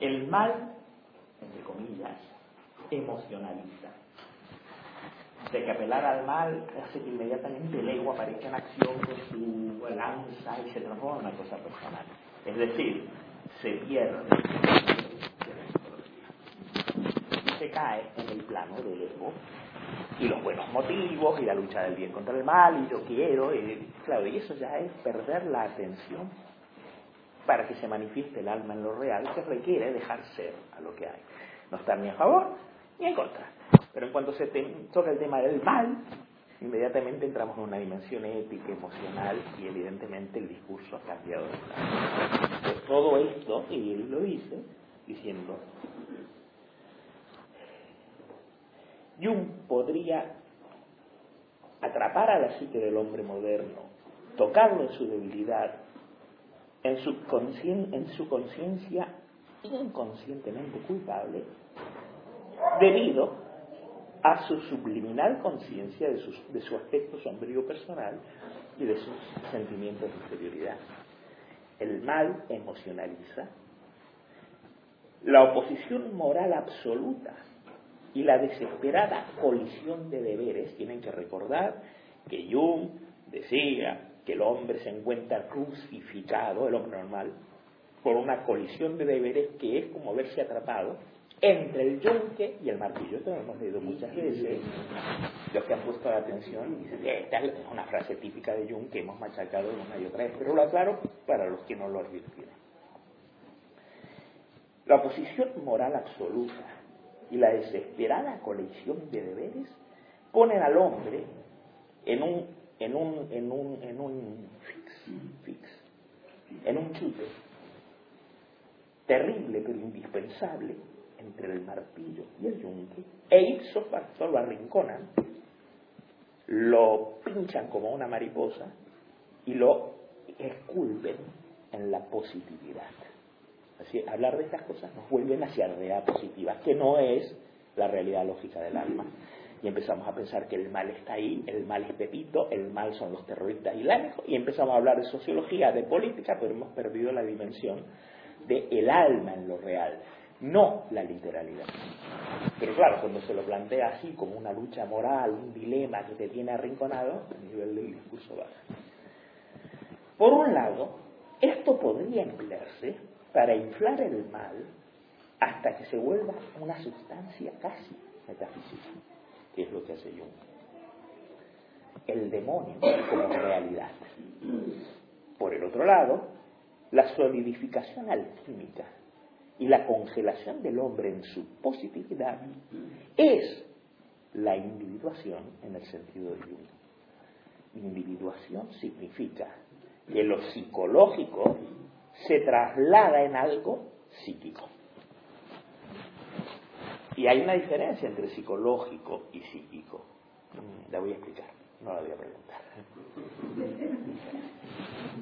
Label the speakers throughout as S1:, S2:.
S1: El mal entre comillas, emocionaliza. De que apelar al mal hace que inmediatamente el ego aparezca en acción con su lanza y se transforma en una cosa personal. Es decir, se pierde se cae en el plano del ego y los buenos motivos y la lucha del bien contra el mal y yo quiero y claro y eso ya es perder la atención para que se manifieste el alma en lo real se requiere dejar ser a lo que hay no estar ni a favor ni en contra. Pero en cuanto se toca el tema del mal, inmediatamente entramos en una dimensión ética, emocional y evidentemente el discurso ha cambiado de todo esto, y él lo dice, diciendo, Jung podría atrapar a la psique del hombre moderno, tocarlo en su debilidad, en su, en su conciencia inconscientemente culpable debido a su subliminal conciencia de, de, su aspecto sombrío personal y de sus sentimientos de inferioridad. El mal emocionaliza, la oposición moral absoluta y la desesperada colisión de deberes tienen que recordar que Jung decía que el hombre se encuentra crucificado, el hombre normal, por una colisión de deberes que es como verse atrapado entre el yunque y el martillo. Esto lo hemos leído muchas veces. Los que han puesto la atención dicen esta es una frase típica de Jung que hemos machacado una y otra vez, pero lo aclaro para los que no lo advirtieron. La oposición moral absoluta y la desesperada colisión de deberes ponen al hombre en un, en un, en un, en un fix, fix, en un chute terrible pero indispensable entre el martillo y el yunque, e ipso facto lo arrinconan, lo pinchan como una mariposa y lo esculpen en la positividad. Así, hablar de estas cosas nos vuelven hacia la realidad positiva, que no es la realidad lógica del alma. Y empezamos a pensar que el mal está ahí, el mal es Pepito, el mal son los terroristas islámicos, y empezamos a hablar de sociología, de política, pero hemos perdido la dimensión de el alma en lo real, no la literalidad. Pero claro, cuando se lo plantea así como una lucha moral, un dilema que te tiene arrinconado, a nivel del discurso baja. Por un lado, esto podría emplearse para inflar el mal hasta que se vuelva una sustancia casi metafísica, que es lo que hace Jung. El demonio como realidad. Por el otro lado, la solidificación alquímica y la congelación del hombre en su positividad es la individuación en el sentido de Jung. Individuación significa que lo psicológico se traslada en algo psíquico. Y hay una diferencia entre psicológico y psíquico. Mm, la voy a explicar, no la voy a preguntar.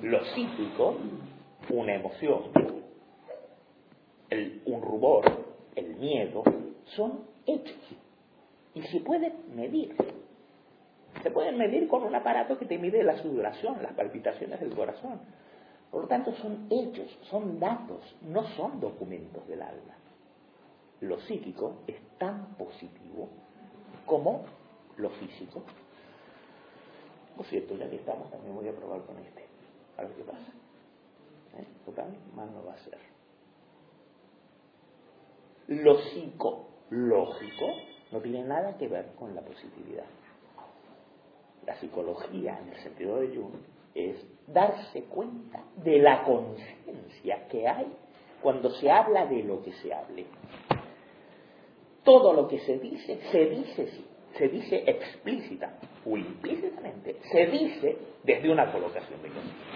S1: Lo psíquico una emoción, un rubor, el miedo, son hechos. Y se pueden medir. Se pueden medir con un aparato que te mide la sudoración, las palpitaciones del corazón. Por lo tanto, son hechos, son datos, no son documentos del alma. Lo psíquico es tan positivo como lo físico. Por cierto, ya que estamos, también voy a probar con este. A ver qué pasa. ¿Eh? Total, más no va a ser. Lo psicológico no tiene nada que ver con la positividad. La psicología, en el sentido de Jung, es darse cuenta de la conciencia que hay cuando se habla de lo que se hable. Todo lo que se dice, se dice, se dice explícita o implícitamente, se dice desde una colocación de conciencia.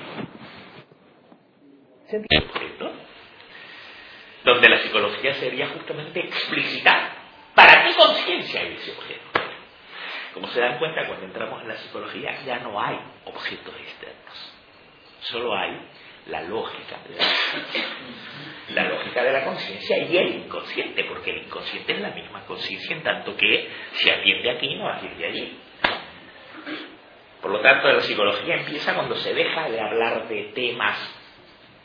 S1: donde la psicología sería justamente explicitar para qué conciencia hay ese objeto. Como se dan cuenta, cuando entramos en la psicología ya no hay objetos externos, solo hay la lógica de la conciencia. La lógica de la conciencia y el inconsciente, porque el inconsciente es la misma conciencia en tanto que si atiende aquí no atiende allí. Por lo tanto, la psicología empieza cuando se deja de hablar de temas,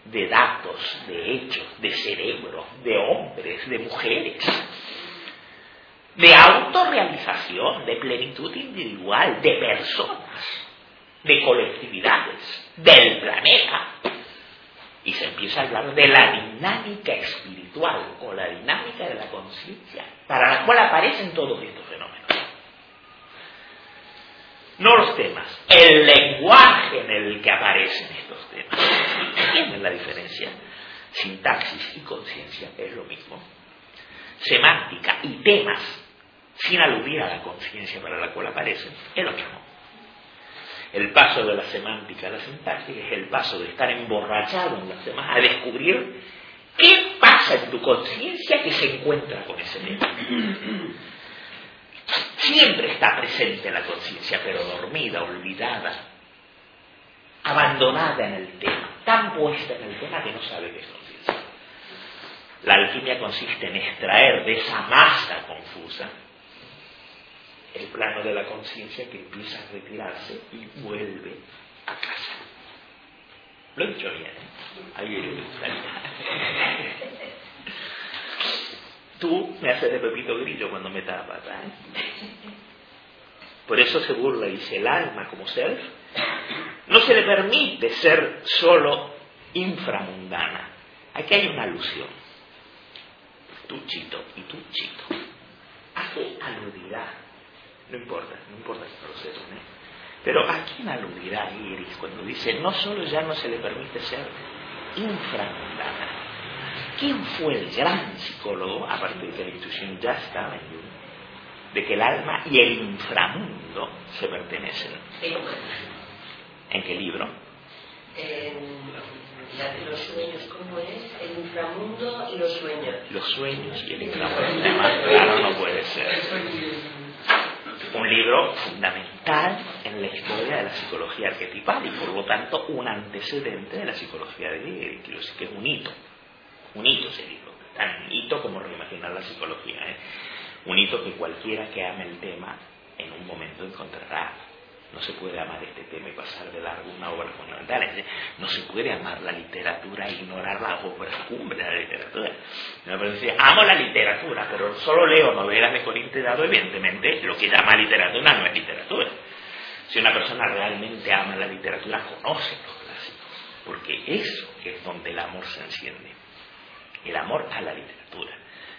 S1: de datos, de hechos, de cerebro, de hombres, de mujeres, de autorrealización, de plenitud individual, de personas, de colectividades, del planeta. Y se empieza a hablar de la dinámica espiritual o la dinámica de la conciencia, para la cual aparecen todos estos fenómenos. No los temas, el lenguaje en el que aparecen estos temas. ¿Entienden la diferencia? Sintaxis y conciencia es lo mismo. Semántica y temas, sin aludir a la conciencia para la cual aparecen, es lo mismo. El paso de la semántica a la sintaxis es el paso de estar emborrachado en las demás a descubrir qué pasa en tu conciencia que se encuentra con ese tema. Siempre está presente la conciencia, pero dormida, olvidada, abandonada en el tema, tan puesta en el tema que no sabe qué es conciencia. La alquimia consiste en extraer de esa masa confusa el plano de la conciencia que empieza a retirarse y vuelve a casa. Lo he dicho bien, ¿eh? Ahí Tú me haces de Pepito Grillo cuando me tapas. ¿eh? Por eso se burla, dice, el alma como ser no se le permite ser solo inframundana. Aquí hay una alusión. Tú chito y tú chito. Hace aludirá. No importa, no importa que no lo sepan, ¿eh? Pero ¿a quién aludirá Iris cuando dice no solo ya no se le permite ser inframundana? ¿Quién fue el gran psicólogo, aparte de que la intuición ya estaba en Jung, de que el alma y el inframundo se pertenecen? ¿En qué libro?
S2: En los sueños, ¿cómo es? El inframundo y los sueños.
S1: Los sueños y el inframundo. Más claro no puede ser. Un libro fundamental en la historia de la psicología arquetipal y por lo tanto un antecedente de la psicología de Hegel, que es un hito un hito ese libro, tan hito como reimaginar la psicología. ¿eh? Un hito que cualquiera que ame el tema en un momento encontrará. No se puede amar este tema y pasar de largo una obra fundamental. No se puede amar la literatura e ignorar la obra cumbre de la literatura. amo la literatura, pero solo leo novelas de Corín Dado, evidentemente lo que llama literatura no es literatura. Si una persona realmente ama la literatura, conoce los clásicos, porque eso es donde el amor se enciende el amor a la literatura,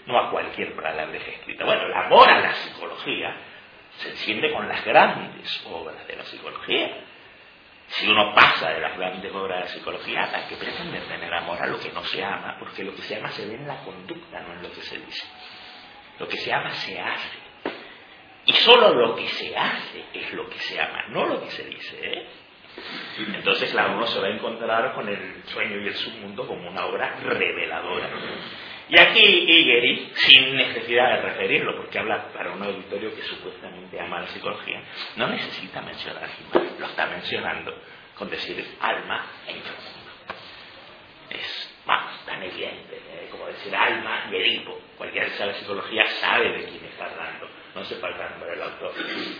S1: no a cualquier palabra escrita. Bueno, el amor a la psicología se enciende con las grandes obras de la psicología. Si uno pasa de las grandes obras de la psicología, hay que pretender tener amor a lo que no se ama, porque lo que se ama se ve en la conducta, no en lo que se dice. Lo que se ama se hace. Y solo lo que se hace es lo que se ama, no lo que se dice. ¿eh? Entonces la uno se va a encontrar con el sueño y el submundo como una obra reveladora. Y aquí Igeri, sin necesidad de referirlo, porque habla para un auditorio que supuestamente ama la psicología, no necesita mencionar lo está mencionando con decir alma e inframundo. Es, vamos, tan evidente, ¿eh? como decir alma y Edipo. Cualquiera que sabe psicología sabe de quién está hablando, no se falta nombre del autor.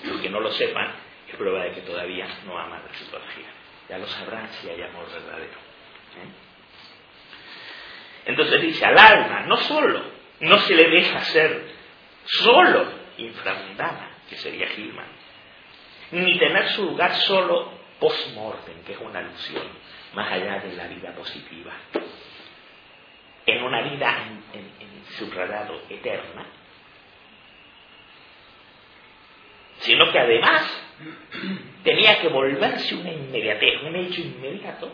S1: Los que no lo sepan, es prueba de que todavía no aman la psicología. Ya lo sabrán si hay amor verdadero. ¿eh? Entonces dice, al alma no solo, no se le deja ser solo inframundana, que sería Gilman, ni tener su lugar solo post-mortem, que es una alusión, más allá de la vida positiva. En una vida en, en subrayado eterna, sino que además tenía que volverse una inmediatez, un hecho inmediato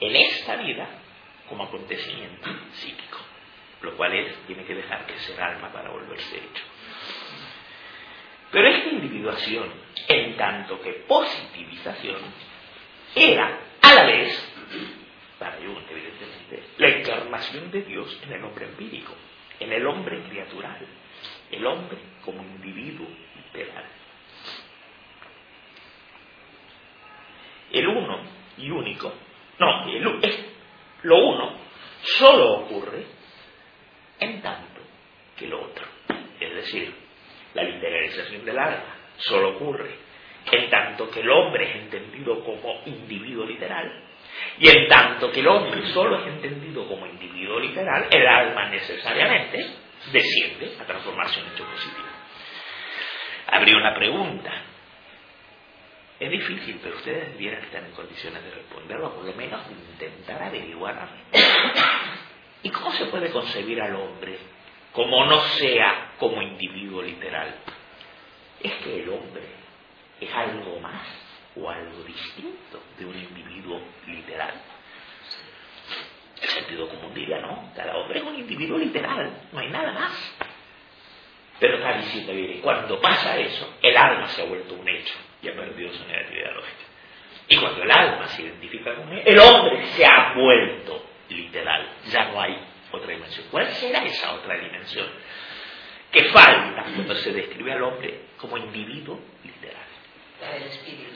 S1: en esta vida como acontecimiento psíquico, lo cual es, tiene que dejar que ser alma para volverse hecho. Pero esta individuación, en tanto que positivización, era a la vez para Jung, evidentemente, la encarnación de Dios en el hombre empírico, en el hombre criatural, el hombre como individuo literal. El uno y único, no, el, lo uno solo ocurre en tanto que lo otro. Es decir, la literalización del alma solo ocurre en tanto que el hombre es entendido como individuo literal, y en tanto que el hombre solo es entendido como individuo literal, el alma necesariamente desciende a transformarse en hecho positivo. Habría una pregunta. Es difícil, pero ustedes debieran estar en condiciones de responderlo, por lo menos intentar averiguar. ¿Y cómo se puede concebir al hombre como no sea como individuo literal? Es que el hombre es algo más o algo distinto de un individuo literal. El sentido común diría, no, cada hombre es un individuo literal, no hay nada más. Pero está diciendo, cuando pasa eso, el alma se ha vuelto un hecho y ha perdido su negatividad lógica. Y cuando el alma se identifica con él, el hombre se ha vuelto literal, ya no hay otra dimensión. ¿Cuál será esa otra dimensión? Que falta cuando se describe al hombre como individuo literal.
S2: La del espíritu.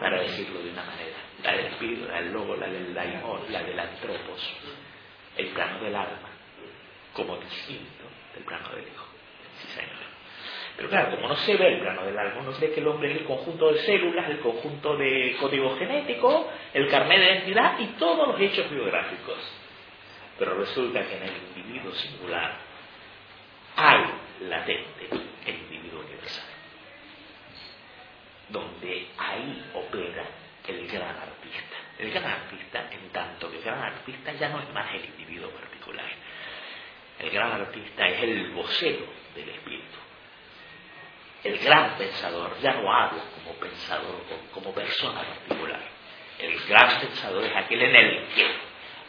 S1: Para decirlo de una manera. La del espíritu, la del logo, la del daimon, la del antropos. El plano del alma, como distinto del plano del hijo. Sí, señor. Pero claro, como no se ve el plano del alma, no se ve que el hombre es el conjunto de células, el conjunto de código genético, el carnet de identidad y todos los hechos biográficos. Pero resulta que en el individuo singular hay latente el individuo universal, donde ahí opera el gran artista. El gran artista, en tanto que el gran artista ya no es más el individuo particular. El gran artista es el vocero del espíritu. El gran pensador ya no habla como pensador, como persona particular. El gran pensador es aquel en el que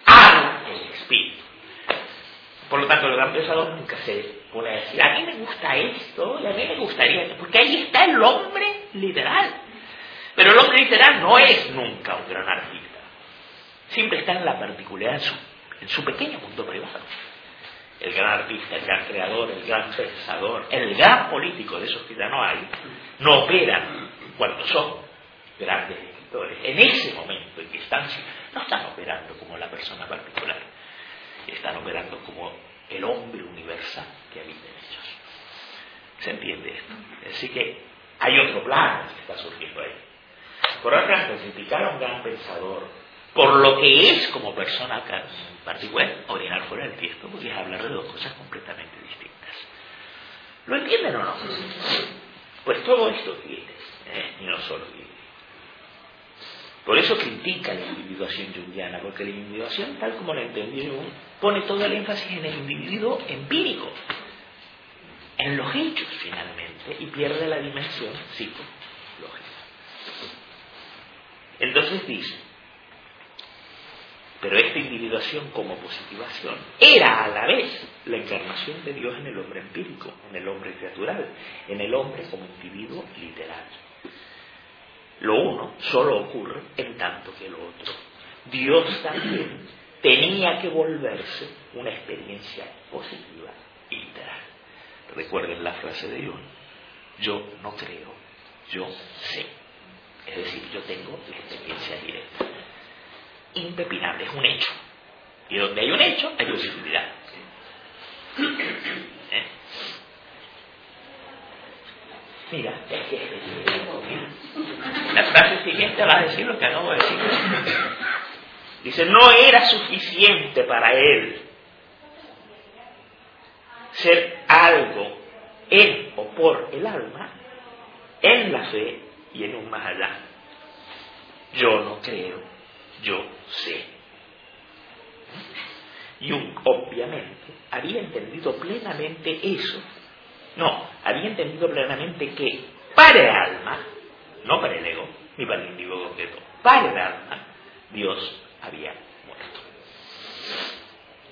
S1: habla el espíritu. Por lo tanto, el gran pensador nunca se pone a decir, a mí me gusta esto y a mí me gustaría esto, porque ahí está el hombre literal. Pero el hombre literal no es nunca un gran artista. Siempre está en la particularidad, en su, en su pequeño mundo privado. El gran artista, el gran creador, el gran pensador, el gran político, de esos que ya no hay, no operan cuando son grandes escritores. En ese momento en que están, no están operando como la persona particular, están operando como el hombre universal que habita en ellos. ¿Se entiende esto? Así que hay otro plano que está surgiendo ahí. Por otra criticar a un gran pensador por lo que es como persona particular, orinar fuera del tiesto, porque es hablar de dos cosas completamente distintas. ¿Lo entienden o no? Pues todo esto tiene, ¿eh? y no solo tiene. Por eso critica la individuación jungiana, porque la individuación, tal como la entendió Jung, pone todo el énfasis en el individuo empírico, en los hechos finalmente, y pierde la dimensión psicológica. Entonces dice, pero esta individuación como positivación era a la vez la encarnación de Dios en el hombre empírico, en el hombre criatural, en el hombre como individuo literal. Lo uno solo ocurre en tanto que lo otro. Dios también tenía que volverse una experiencia positiva y literal. Recuerden la frase de Dios. Yo no creo, yo sé. Es decir, yo tengo experiencia directa. Impepinable, es un hecho. Y donde hay un hecho, hay posibilidad. ¿Eh? Mira, la frase siguiente va a decir lo que acabo de decir. Dice, no era suficiente para él ser algo en o por el alma, en la fe y en un más allá. Yo no creo, yo sé. Y un, obviamente había entendido plenamente eso. No, había entendido plenamente que para el alma, no para el ego, ni para el individuo concreto, para el alma, Dios había muerto.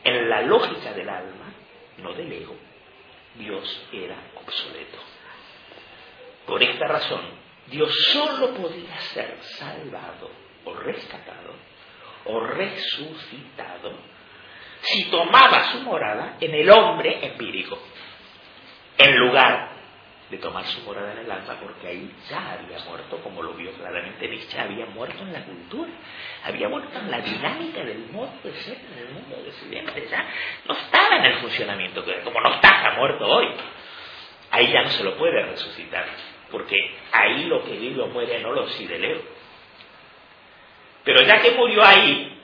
S1: En la lógica del alma, no del ego, Dios era obsoleto. Por esta razón, Dios solo podía ser salvado o rescatado o resucitado si tomaba su morada en el hombre empírico, en lugar de tomar su morada en el alma, porque ahí ya había muerto, como lo vio claramente Nietzsche, había muerto en la cultura, había muerto en la dinámica del modo de ser en el mundo de ya no estaba en el funcionamiento, como no está, muerto hoy. Ahí ya no se lo puede resucitar, porque ahí lo que vive o muere no lo sideleo. Pero ya que murió ahí,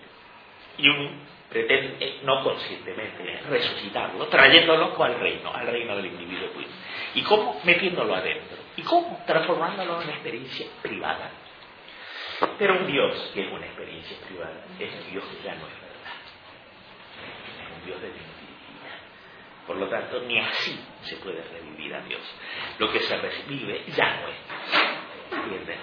S1: y un pretende, no conscientemente, resucitarlo, trayéndolo al reino, al reino del individuo. Pues. ¿Y cómo? Metiéndolo adentro. ¿Y cómo? Transformándolo en una experiencia privada. Pero un Dios que es una experiencia privada es un Dios que ya no es verdad. Es un Dios de mentira. Por lo tanto, ni así se puede revivir a Dios. Lo que se revive ya no es. ¿Entiendes?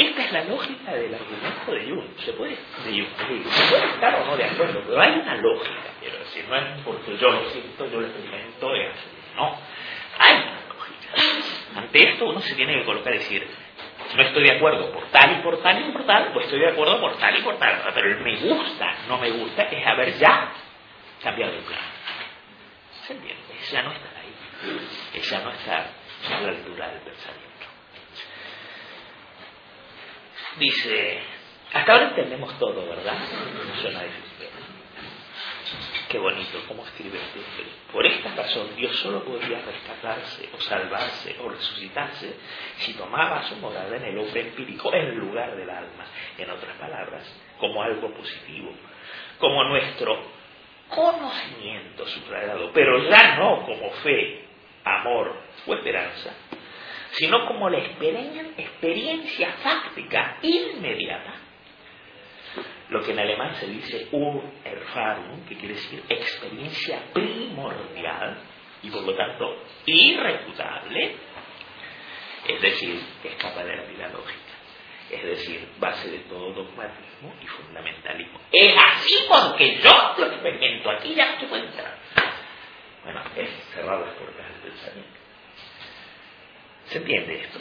S1: Esta es la lógica del argumento de Jung. Se puede, puede estar o no de acuerdo, pero hay una lógica, quiero decir, no es porque yo lo siento, yo lo experimento, es así. No, hay una lógica. Ante esto uno se tiene que colocar y decir, no estoy de acuerdo por tal y por tal y por tal, pues estoy de acuerdo por tal y por tal. Pero el me gusta, no me gusta, es haber ya cambiado de plan. ¿Se entiende? ya no está ahí. ya no está a la altura del pensamiento. Dice, hasta ahora entendemos todo, ¿verdad? Difícil. Qué bonito, cómo escribe este Por esta razón Dios solo podía rescatarse o salvarse o resucitarse si tomaba su morada en el hombre empírico en lugar del alma. En otras palabras, como algo positivo, como nuestro conocimiento subrayado, pero ya no como fe, amor o esperanza, sino como la experiencia fáctica inmediata. Lo que en alemán se dice Urerfahrung, que quiere decir experiencia primordial y por lo tanto irrefutable, es decir, escapa de la vida lógica, es decir, base de todo dogmatismo y fundamentalismo. Es así porque yo lo experimento, aquí ya puede entrar. Bueno, es cerrar las puertas del pensamiento. ¿Se entiende esto?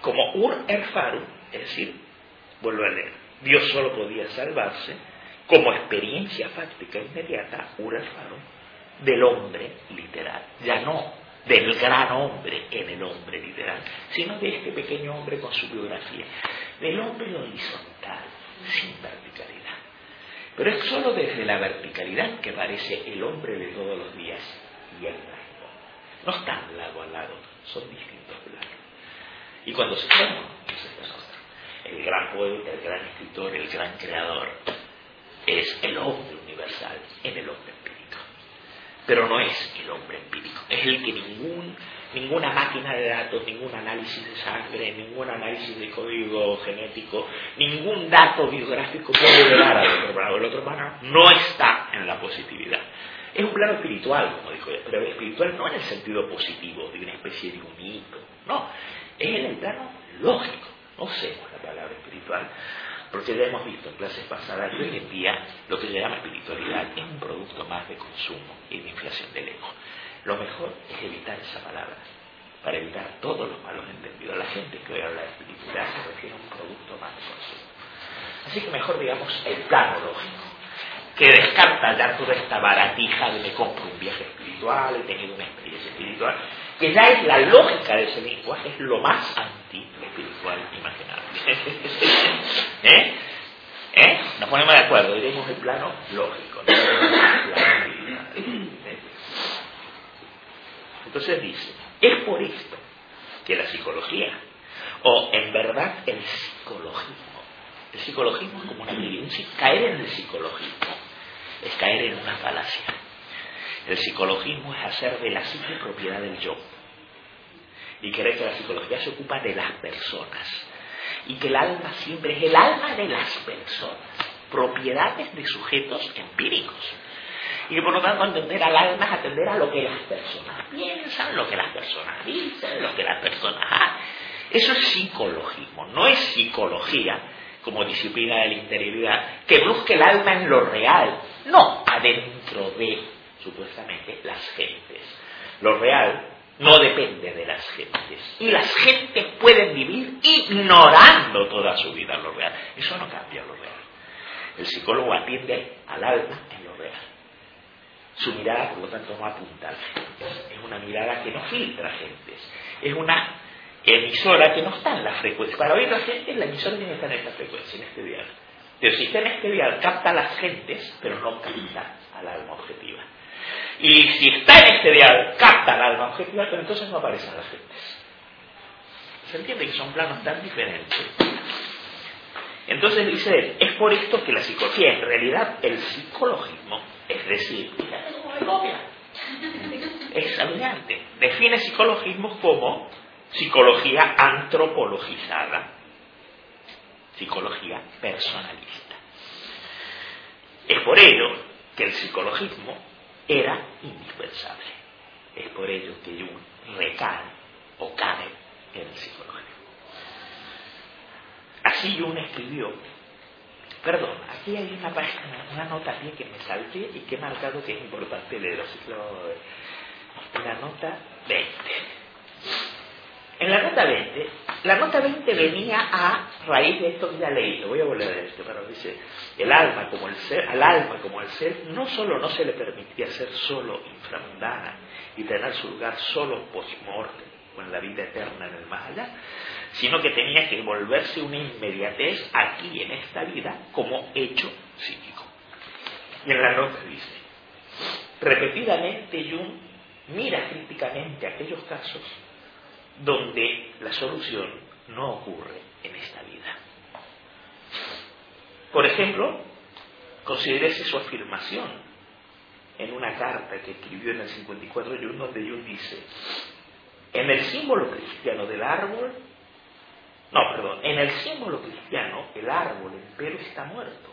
S1: Como Ur Erfaru, es decir, vuelvo a leer, Dios solo podía salvarse como experiencia fáctica inmediata, Ur Erfaru, del hombre literal, ya no del gran hombre en el hombre literal, sino de este pequeño hombre con su biografía, del hombre horizontal, sin verticalidad. Pero es solo desde la verticalidad que aparece el hombre de todos los días y el no están lado a lado, son distintos planos. Y cuando se toman, el gran poeta, el gran escritor, el gran creador, es el hombre universal en el hombre empírico. Pero no es el hombre empírico, es el que ningún, ninguna máquina de datos, ningún análisis de sangre, ningún análisis de código genético, ningún dato biográfico puede llegar al otro. El otro plano no está en la positividad. Es un plano espiritual, como dijo ella, pero espiritual no en el sentido positivo, de una especie de un hito, no, es en el plano lógico. No usemos la palabra espiritual, porque ya hemos visto en clases pasadas que hoy en día lo que se llama espiritualidad es un producto más de consumo y de inflación del ego. Lo mejor es evitar esa palabra, para evitar todos los malos entendidos. La gente que hoy habla de espiritualidad se refiere a un producto más de consumo. Así que mejor digamos el plano lógico que descarta ya toda esta baratija de me compro un viaje espiritual, he tenido una experiencia espiritual, que ya es la lógica de ese lenguaje, es lo más anti-espiritual imaginable. ¿Eh? ¿Eh? Nos ponemos de acuerdo, iremos el plano lógico. Entonces dice, es por esto que la psicología, o en verdad el psicologismo, el psicologismo es como una caer en el psicologismo es caer en una falacia. El psicologismo es hacer de la psique propiedad del yo. Y creer que la psicología se ocupa de las personas. Y que el alma siempre es el alma de las personas. Propiedades de sujetos empíricos. Y que por lo tanto entender al alma es atender a lo que las personas piensan, lo que las personas dicen, lo que las personas hacen. Eso es psicologismo, no es psicología como disciplina de la interioridad, que busque el alma en lo real, no adentro de, supuestamente, las gentes. Lo real no depende de las gentes. Y las gentes pueden vivir ignorando toda su vida lo real. Eso no cambia lo real. El psicólogo atiende al alma en lo real. Su mirada, por lo tanto, no apunta a las gentes. Es una mirada que no filtra gentes. Es una emisora que no está en la frecuencia. Para oír la gente, la emisora tiene que estar en esta frecuencia, en este dial. Pero si está en este dial, capta a las gentes, pero no capta al alma objetiva. Y si está en este dial, capta al alma objetiva, pero entonces no aparecen las gentes. ¿Se entiende que son planos tan diferentes? Entonces dice él, es por esto que la psicología, en realidad el psicologismo, es decir, es alucinante, define psicologismo como psicología antropologizada, psicología personalista. Es por ello que el psicologismo era indispensable. Es por ello que Jung recae o cae en el psicologismo. Así Jung escribió, perdón, aquí hay una página, nota aquí que me salté y que he marcado que es importante leer, la nota 20. En la nota 20, la nota 20 venía a raíz de esto que ya leí, lo voy a volver a esto, pero dice, el alma como el ser, al alma como el ser, no solo no se le permitía ser solo inframundana y tener su lugar solo post-mortem, en la vida eterna en el más allá, sino que tenía que volverse una inmediatez aquí en esta vida como hecho psíquico. Y en la nota dice, repetidamente Jung mira críticamente aquellos casos donde la solución no ocurre en esta vida. Por ejemplo, considérese su afirmación en una carta que escribió en el 54 Jung, donde Jung dice, en el símbolo cristiano del árbol, no, perdón, en el símbolo cristiano el árbol, empero, está muerto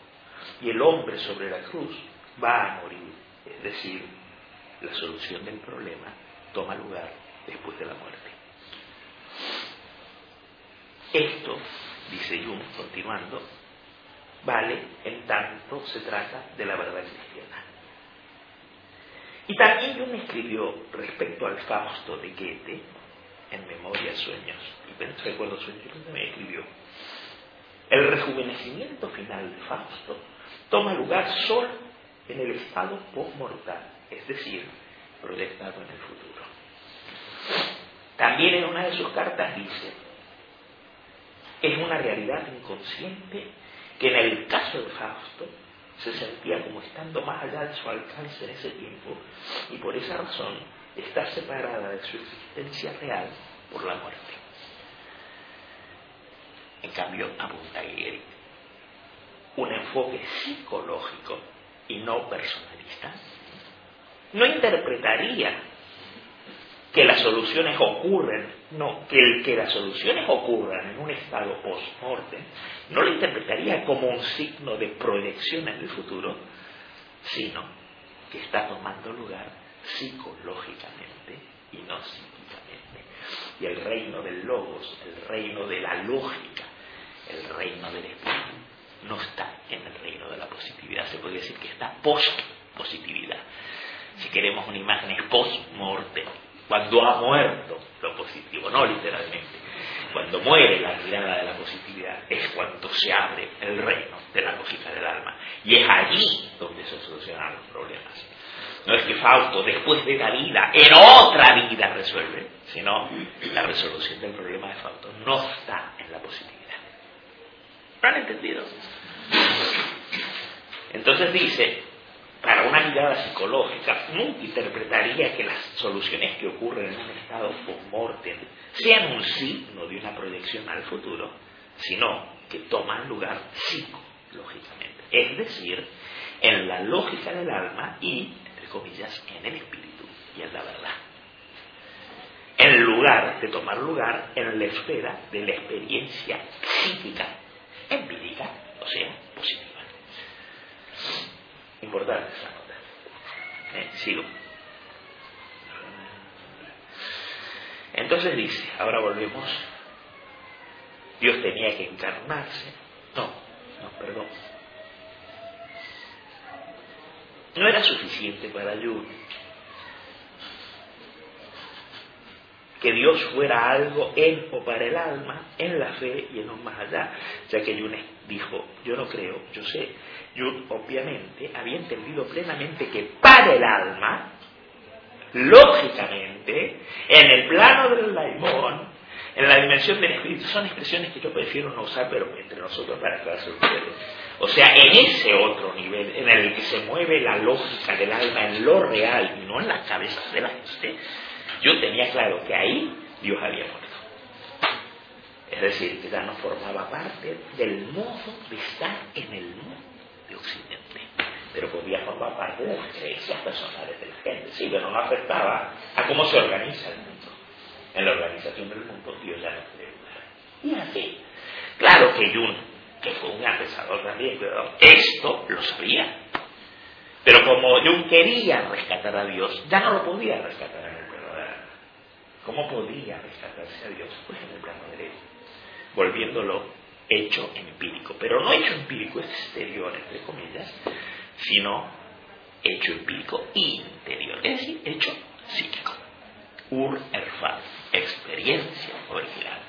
S1: y el hombre sobre la cruz va a morir. Es decir, la solución del problema toma lugar después de la muerte. Esto, dice Jung, continuando, vale en tanto se trata de la verdad cristiana. Y también Jung escribió respecto al Fausto de Goethe, en Memoria, Sueños, y recuerdo sueños, me escribió, el rejuvenecimiento final de Fausto toma lugar solo en el estado postmortal, es decir, proyectado en el futuro. También en una de sus cartas dice, es una realidad inconsciente que en el caso de Fausto se sentía como estando más allá de su alcance en ese tiempo y por esa razón está separada de su existencia real por la muerte. En cambio, apunta Guerri, un enfoque psicológico y no personalista no interpretaría que las soluciones ocurren, no, que, el, que las soluciones ocurran en un estado post-mortem, no lo interpretaría como un signo de proyección en el futuro, sino que está tomando lugar psicológicamente y no psíquicamente. Y el reino del logos, el reino de la lógica, el reino del espíritu, no está en el reino de la positividad, se podría decir que está post-positividad. Si queremos una imagen es post-mortem, cuando ha muerto lo positivo, no literalmente. Cuando muere la mirada de la positividad es cuando se abre el reino de la lógica del alma. Y es allí donde se solucionan los problemas. No es que Fausto después de la vida, en otra vida resuelve, sino la resolución del problema de Fausto no está en la positividad. ¿Lo han entendido? Entonces dice, para una mirada psicológica, interpretaría que las soluciones que ocurren en un estado post-mortem sean un signo de una proyección al futuro, sino que toman lugar psicológicamente, es decir, en la lógica del alma y, entre comillas, en el espíritu y en la verdad. En lugar de tomar lugar en la esfera de la experiencia psíquica, empírica, o sea, positiva. Importante esa nota. Eh, sigo. Entonces dice, ahora volvemos, Dios tenía que encarnarse. No, no, perdón. No era suficiente para Jung que Dios fuera algo en o para el alma, en la fe y en un más allá, ya que Jung dijo, yo no creo, yo sé, Jung obviamente había entendido plenamente que para el alma, lógicamente, en el plano del laimón, en la dimensión del espíritu, son expresiones que yo prefiero no usar, pero entre nosotros para aclararse ustedes. O sea, en ese otro nivel, en el que se mueve la lógica del alma en lo real y no en las cabezas de la gente, yo tenía claro que ahí Dios había muerto. Es decir, que ya no formaba parte del modo de estar en el mundo de Occidente, pero podía formar parte de las creencias personales de la gente. Sí, pero no afectaba a cómo se organiza el mundo. En la organización del mundo Dios ya no puede Y así, claro que Jung, que fue un pensador también, pero esto lo sabía. Pero como Jung quería rescatar a Dios, ya no lo podía rescatar en el verdadero. ¿Cómo podía rescatarse a Dios? Pues en el plano derecho, volviéndolo hecho empírico. Pero no hecho empírico exterior, entre comillas, sino hecho empírico interior, es decir, hecho psíquico. Ur erfal, experiencia original.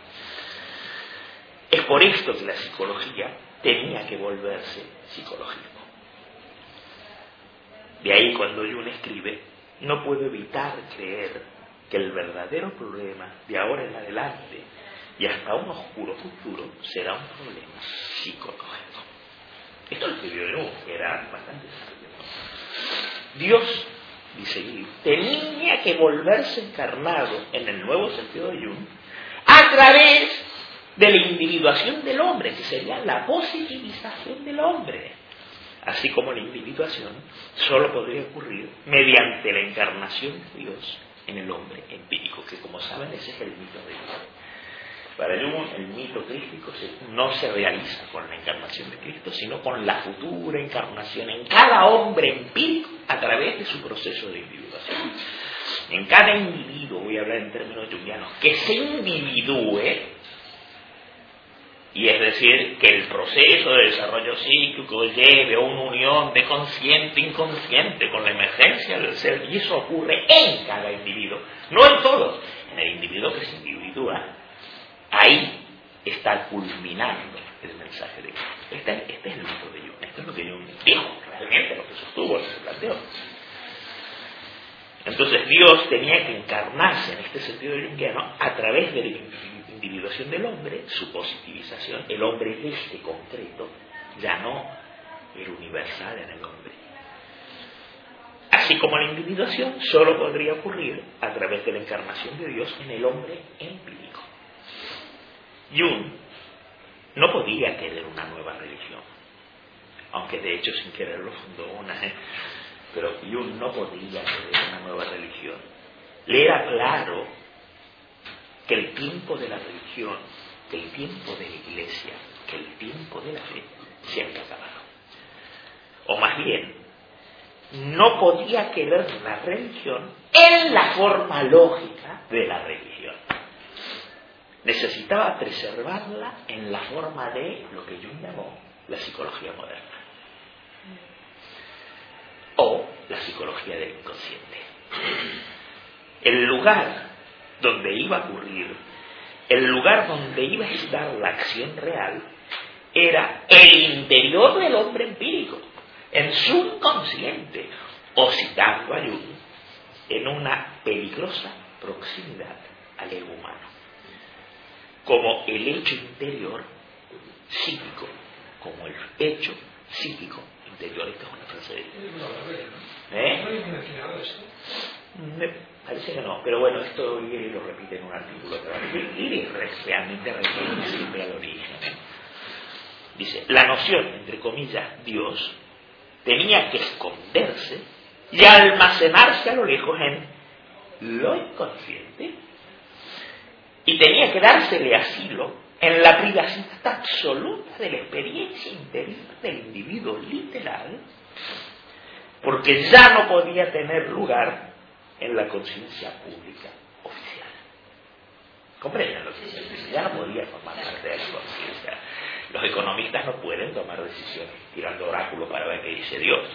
S1: Es por esto que la psicología tenía que volverse psicológico. De ahí cuando Jung escribe, no puedo evitar creer que el verdadero problema de ahora en adelante y hasta un oscuro futuro será un problema psicológico. Esto lo escribió Jung, que era bastante. Dios, dice Jung, tenía que volverse encarnado en el nuevo sentido de Jung a través de la individuación del hombre, que sería la positivización del hombre así como la individuación, solo podría ocurrir mediante la encarnación de Dios en el hombre empírico, que como saben ese es el mito de Dios. Para Jung el mito crístico no se realiza con la encarnación de Cristo, sino con la futura encarnación en cada hombre empírico a través de su proceso de individuación. En cada individuo, voy a hablar en términos jungianos, que se individúe y es decir, que el proceso de desarrollo psíquico lleve a una unión de consciente e inconsciente con la emergencia del ser, y eso ocurre en cada individuo, no en todos, en el individuo que se individúa, ahí está culminando el mensaje de Dios. Este, este, es el mito de Jung, esto es lo que Jung dijo, realmente lo que sostuvo, lo que se planteó. Entonces Dios tenía que encarnarse en este sentido jungiano a través del individuación del hombre, su positivización, el hombre de este concreto, ya no el universal en el hombre. Así como la individuación solo podría ocurrir a través de la encarnación de Dios en el hombre empírico. Jung no podía querer una nueva religión, aunque de hecho sin quererlo fundó una, ¿eh? pero Jung no podía querer una nueva religión. Le era claro que el tiempo de la religión, que el tiempo de la iglesia, que el tiempo de la fe se había acabado. O más bien, no podía querer la religión en la forma lógica de la religión. Necesitaba preservarla en la forma de lo que Jung llamó la psicología moderna. O la psicología del inconsciente. El lugar donde iba a ocurrir, el lugar donde iba a estar la acción real, era el interior del hombre empírico, en su consciente, o citando a Jung, en una peligrosa proximidad al ego humano, como el hecho interior psíquico, como el hecho psíquico interior. Esta es una frase de... ¿Eh? Parece que no, pero bueno, esto Iris lo repite en un artículo que realmente refiere siempre al origen. Dice, la noción, entre comillas, Dios, tenía que esconderse y almacenarse a lo lejos en lo inconsciente y tenía que dársele asilo en la privacidad absoluta de la experiencia interior del individuo literal, porque ya no podía tener lugar en la conciencia pública oficial. ¿Comprenden lo que dice? Ya no podía formar parte de la conciencia. Los economistas no pueden tomar decisiones tirando oráculo para ver qué dice Dios.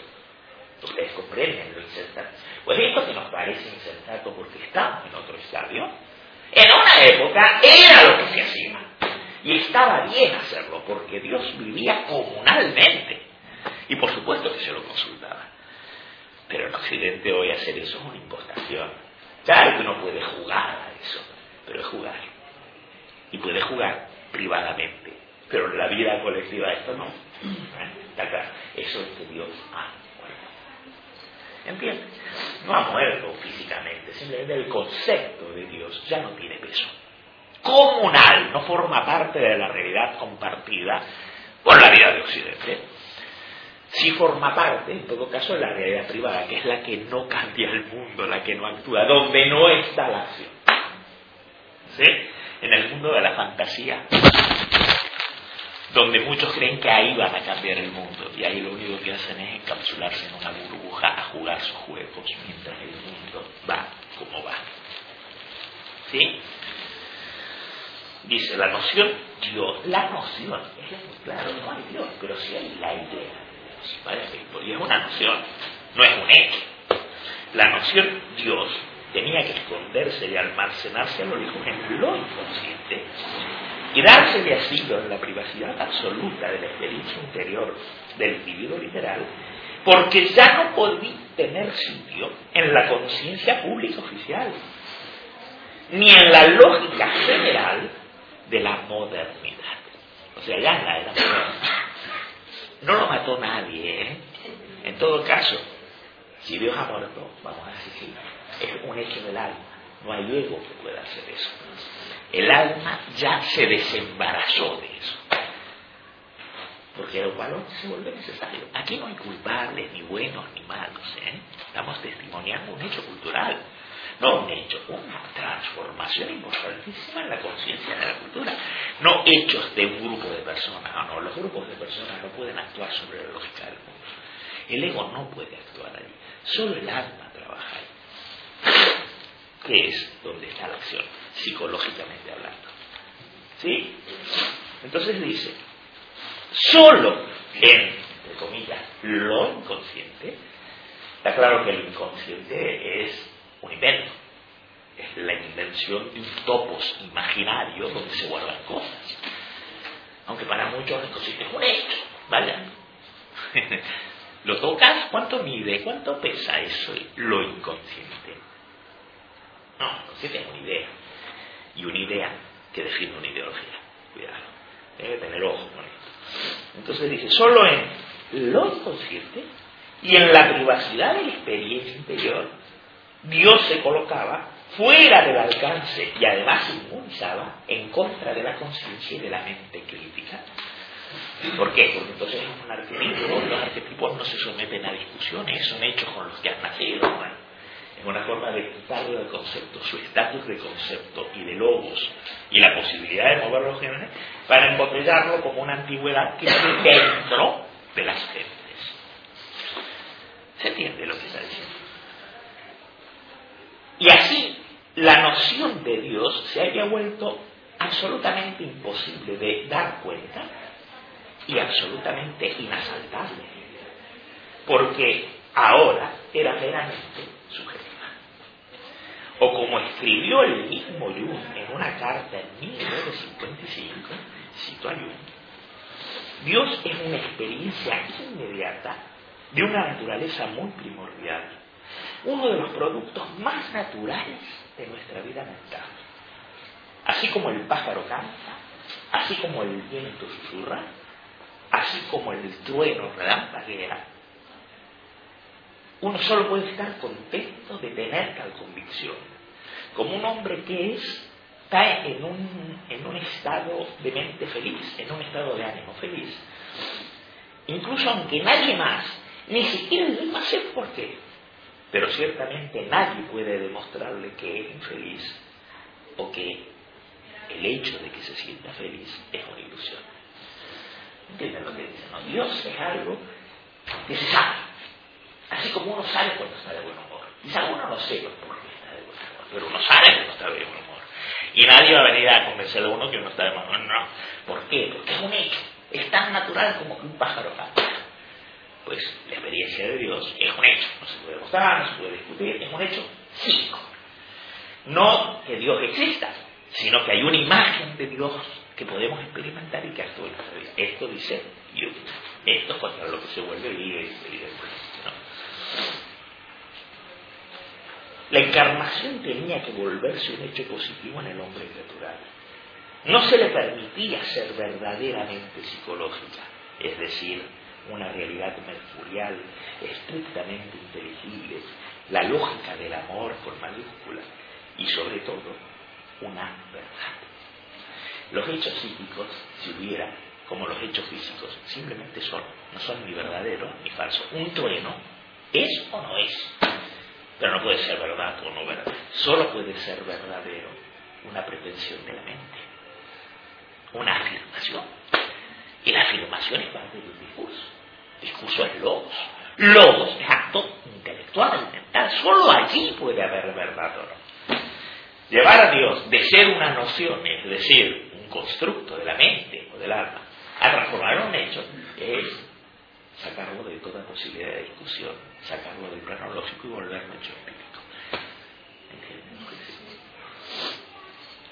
S1: Ustedes comprenden lo insensato. Pues esto que nos parece insensato porque estamos en otro estadio, En una época era lo que se hacía. Y estaba bien hacerlo, porque Dios vivía comunalmente. Y por supuesto que se lo consultaba. Pero en Occidente hoy hacer eso es una impostación. Claro que uno puede jugar a eso, pero es jugar. Y puede jugar privadamente. Pero en la vida colectiva esto no. Está claro. Eso es que Dios muerto. ¿Entiendes? No ha muerto físicamente, simplemente el concepto de Dios ya no tiene peso. Comunal, no forma parte de la realidad compartida por la vida de Occidente. Sí forma parte, en todo caso, de la realidad privada, que es la que no cambia el mundo, la que no actúa, donde no está la acción. ¿Sí? En el mundo de la fantasía, donde muchos creen que ahí van a cambiar el mundo y ahí lo único que hacen es encapsularse en una burbuja a jugar sus juegos mientras el mundo va como va. ¿Sí? Dice la noción Dios, la noción, es claro, no hay Dios, pero sí hay la idea. Y es una noción, no es un hecho. La noción Dios tenía que esconderse y almacenarse a lo lejos en lo inconsciente y dársele asilo en la privacidad absoluta de la experiencia interior del individuo literal, porque ya no podía tener sitio en la conciencia pública oficial, ni en la lógica general de la modernidad. O sea, ya la era. No lo mató nadie, ¿eh? En todo caso, si Dios ha muerto, vamos a decir, es un hecho del alma. No hay ego que pueda hacer eso. El alma ya se desembarazó de eso. Porque el valor se vuelve necesario. Aquí no hay culpables, ni buenos, ni malos. ¿eh? Estamos testimoniando un hecho cultural. No un hecho, una transformación importantísima en la conciencia de la cultura. No hechos de un grupo de personas. No, no, los grupos de personas no pueden actuar sobre la lógica del mundo. El ego no puede actuar ahí. Solo el alma trabaja ahí. ¿Qué es donde está la acción? psicológicamente hablando. ¿Sí? Entonces dice, solo en, entre comillas, lo inconsciente, está claro que el inconsciente es un invento, es la invención de un topos imaginario donde se guardan cosas. Aunque para muchos el inconsciente es un hecho, vaya. Lo tocas, ¿cuánto mide? ¿Cuánto pesa eso? Lo inconsciente. No, el inconsciente es una idea y una idea que define una ideología. Cuidado, debe tener ojo con esto. Entonces dice, solo en lo inconsciente y en la privacidad de la experiencia interior, Dios se colocaba fuera del alcance y además se inmunizaba en contra de la conciencia y de la mente crítica. ¿Por qué? Porque entonces es un arquetipo, los arquetipos no se someten a discusiones, son hechos con los que han nacido. Es una forma de quitarle al concepto su estatus de concepto y de logos y la posibilidad de mover los genes para embotellarlo como una antigüedad que esté dentro de las gentes. ¿Se entiende lo que está diciendo? Y así, la noción de Dios se haya vuelto absolutamente imposible de dar cuenta y absolutamente inasaltable. Porque ahora era meramente. O como escribió el mismo Jung en una carta en 1955, cito a Jung, Dios es una experiencia inmediata de una naturaleza muy primordial, uno de los productos más naturales de nuestra vida mental. Así como el pájaro canta, así como el viento susurra, así como el trueno relampaguea, uno solo puede estar contento de tener tal convicción, como un hombre que es, está en un, en un estado de mente feliz, en un estado de ánimo feliz. Incluso aunque nadie más, ni siquiera él mismo sepa por qué, pero ciertamente nadie puede demostrarle que es infeliz o que el hecho de que se sienta feliz es una ilusión. ¿Entienden lo que dicen? No? Dios es algo que se sabe Así como uno sabe cuando está de buen humor. Quizá uno no sepa por qué está de buen humor, pero uno sabe cuando está de buen humor. Y nadie va a venir a convencer a uno que uno está de buen humor. No. ¿Por qué? Porque es un hecho. Es tan natural como que un pájaro canta. Pues la experiencia de Dios es un hecho. No se puede mostrar, no se puede discutir, es un hecho físico. No que Dios exista, sino que hay una imagen de Dios que podemos experimentar y que actúa en Esto dice. Esto es contra lo que se vuelve evidente. La encarnación tenía que volverse un hecho positivo en el hombre natural. No se le permitía ser verdaderamente psicológica, es decir, una realidad mercurial estrictamente inteligible, la lógica del amor con mayúsculas y sobre todo una verdad. Los hechos psíquicos, si hubiera, como los hechos físicos, simplemente son, no son ni verdaderos ni falsos. Un trueno es o no es, pero no puede ser verdad o no verdad. Solo puede ser verdadero una pretensión de la mente, una afirmación. Y la afirmación es parte del discurso. El discurso es logos. Logos es acto intelectual, mental. Solo allí puede haber verdad o no. Llevar a Dios de ser una noción, es decir, un constructo de la mente o del alma, a transformar un hecho, es sacarlo de toda posibilidad de discusión, sacarlo del plano lógico y volverlo hecho empírico.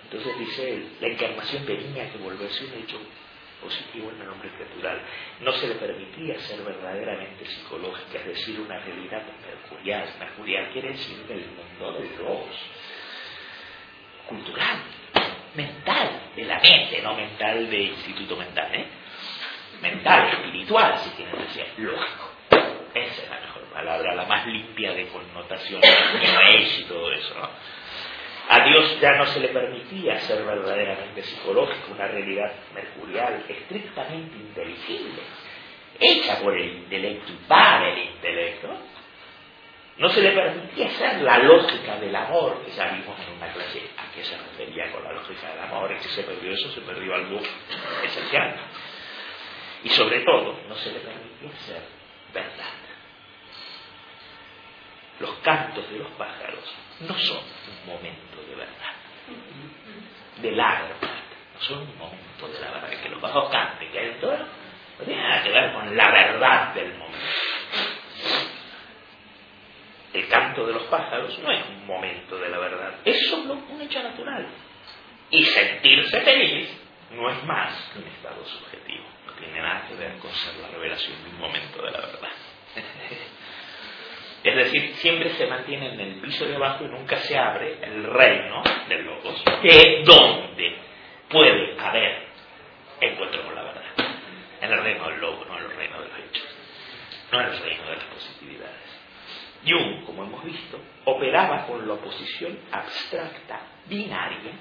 S1: Entonces dice él, la encarnación tenía que volverse un hecho positivo en el hombre natural. No se le permitía ser verdaderamente psicológica, es decir, una realidad mercurial. Mercurial quiere decir del mundo de los cultural, mental, de la mente, no mental de instituto mental, ¿eh? mental, espiritual, si quieres decir, lógico. Esa es la mejor palabra, la más limpia de connotación, es y todo eso. ¿no? A Dios ya no se le permitía ser verdaderamente psicológico, una realidad mercurial, estrictamente inteligible, hecha por el intelecto y para el intelecto. No se le permitía ser la lógica del amor, que ya vimos en una clase a qué se refería con la lógica del amor, es que se perdió eso, se perdió algo esencial. Y sobre todo, no se le permitía ser verdad. Los cantos de los pájaros no son un momento de verdad, de la verdad, no son un momento de la verdad, que los pájaros canten, que hay todo, no tiene nada que ver con la verdad del momento. El canto de los pájaros no es un momento de la verdad, es solo un hecho natural. Y sentirse feliz no es más que un estado subjetivo tiene nada que ver con la revelación de un momento de la verdad. Es decir, siempre se mantiene en el piso de abajo y nunca se abre el reino del logos, que es donde puede haber encuentro con la verdad. En el reino del logo, no en el reino de los hechos, no en el reino de las positividades. Jung, como hemos visto, operaba con la oposición abstracta, binaria,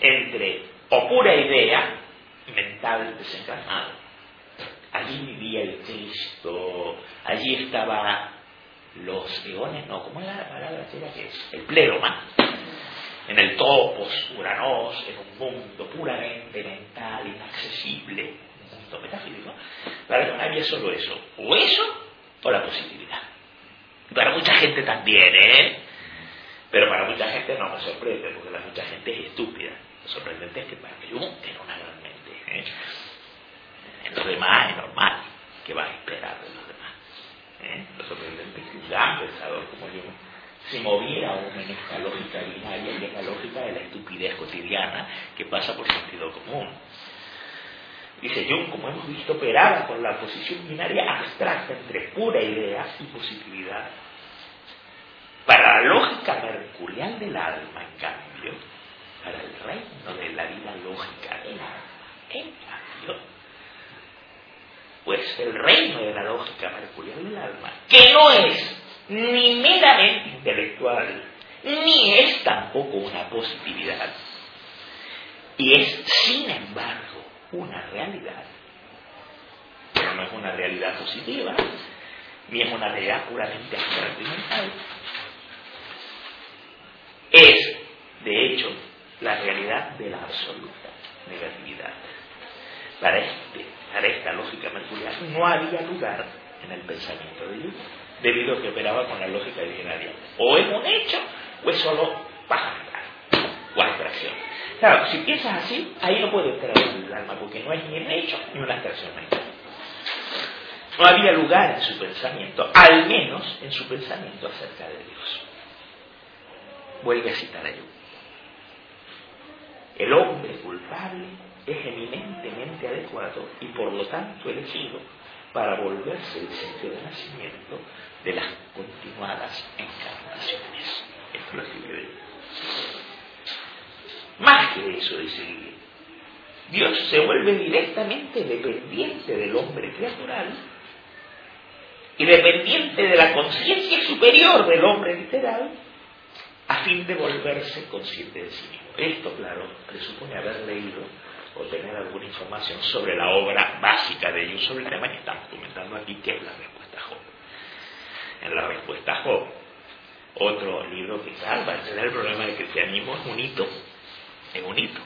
S1: entre o pura idea mental desencarnado. Allí vivía el Cristo, allí estaba los eones, no, ¿cómo es la palabra que es? El pleroma, en el topos, uranos, en un mundo puramente mental, inaccesible, un mundo metafísico. Para no había solo eso, o eso o la positividad. Para mucha gente también, ¿eh? Pero para mucha gente no me sorprende, porque la mucha gente es estúpida. Lo sorprendente es que para que yo era una gran en los demás es normal que va a esperar de los demás. ¿eh? Lo sorprendente es que un gran pensador como yo se moviera aún en esta lógica binaria y en la lógica de la estupidez cotidiana que pasa por sentido común. Dice Jung, como hemos visto, operaba con la posición binaria abstracta entre pura idea y positividad. Para la lógica mercurial del alma, en cambio, para el reino de la vida lógica del alma, pues el reino de la lógica mercurial del alma, que no es ni meramente intelectual, ni es tampoco una positividad, y es sin embargo una realidad, pero no es una realidad positiva, ni es una realidad puramente abstracta mental. Es, de hecho, la realidad de la absoluta negatividad. Para, este, para esta lógica mercurial no había lugar en el pensamiento de Dios, debido a que operaba con la lógica binaria. O es un hecho o es solo paja o abstracción. Claro, si piensas así, ahí no puede entrar el alma, porque no es ni un hecho ni una abstracción. No había lugar en su pensamiento, al menos en su pensamiento acerca de Dios. vuelve a citar a Jung. El hombre culpable es eminentemente adecuado y por lo tanto elegido para volverse el sitio de nacimiento de las continuadas encarnaciones. Esto lo escribe Más que eso, dice Dios se vuelve directamente dependiente del hombre criatural y dependiente de la conciencia superior del hombre literal a fin de volverse consciente de sí mismo. Esto, claro, presupone haber leído o tener alguna información sobre la obra básica de ellos, sobre el tema que estamos comentando aquí, que es la respuesta Job. En la respuesta Job, otro libro que salva el problema del cristianismo es un hito, es un hito,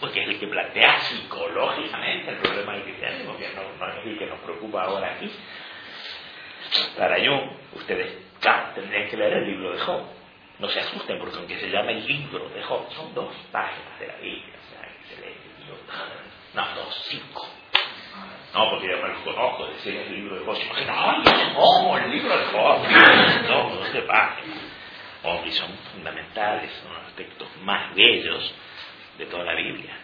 S1: porque es el que plantea psicológicamente el problema del cristianismo, que no, es el que nos preocupa ahora aquí. Para yo, ustedes tendrían que leer el libro de Job. No se asusten porque aunque se llama el libro de Job, son dos páginas de la Biblia. O sea, que se lee No, dos, cinco. No, porque yo me los conozco, decir el libro de Job. no, no, el libro de Job. No, doce páginas. Hombre, son fundamentales, son los aspectos más bellos de toda la Biblia.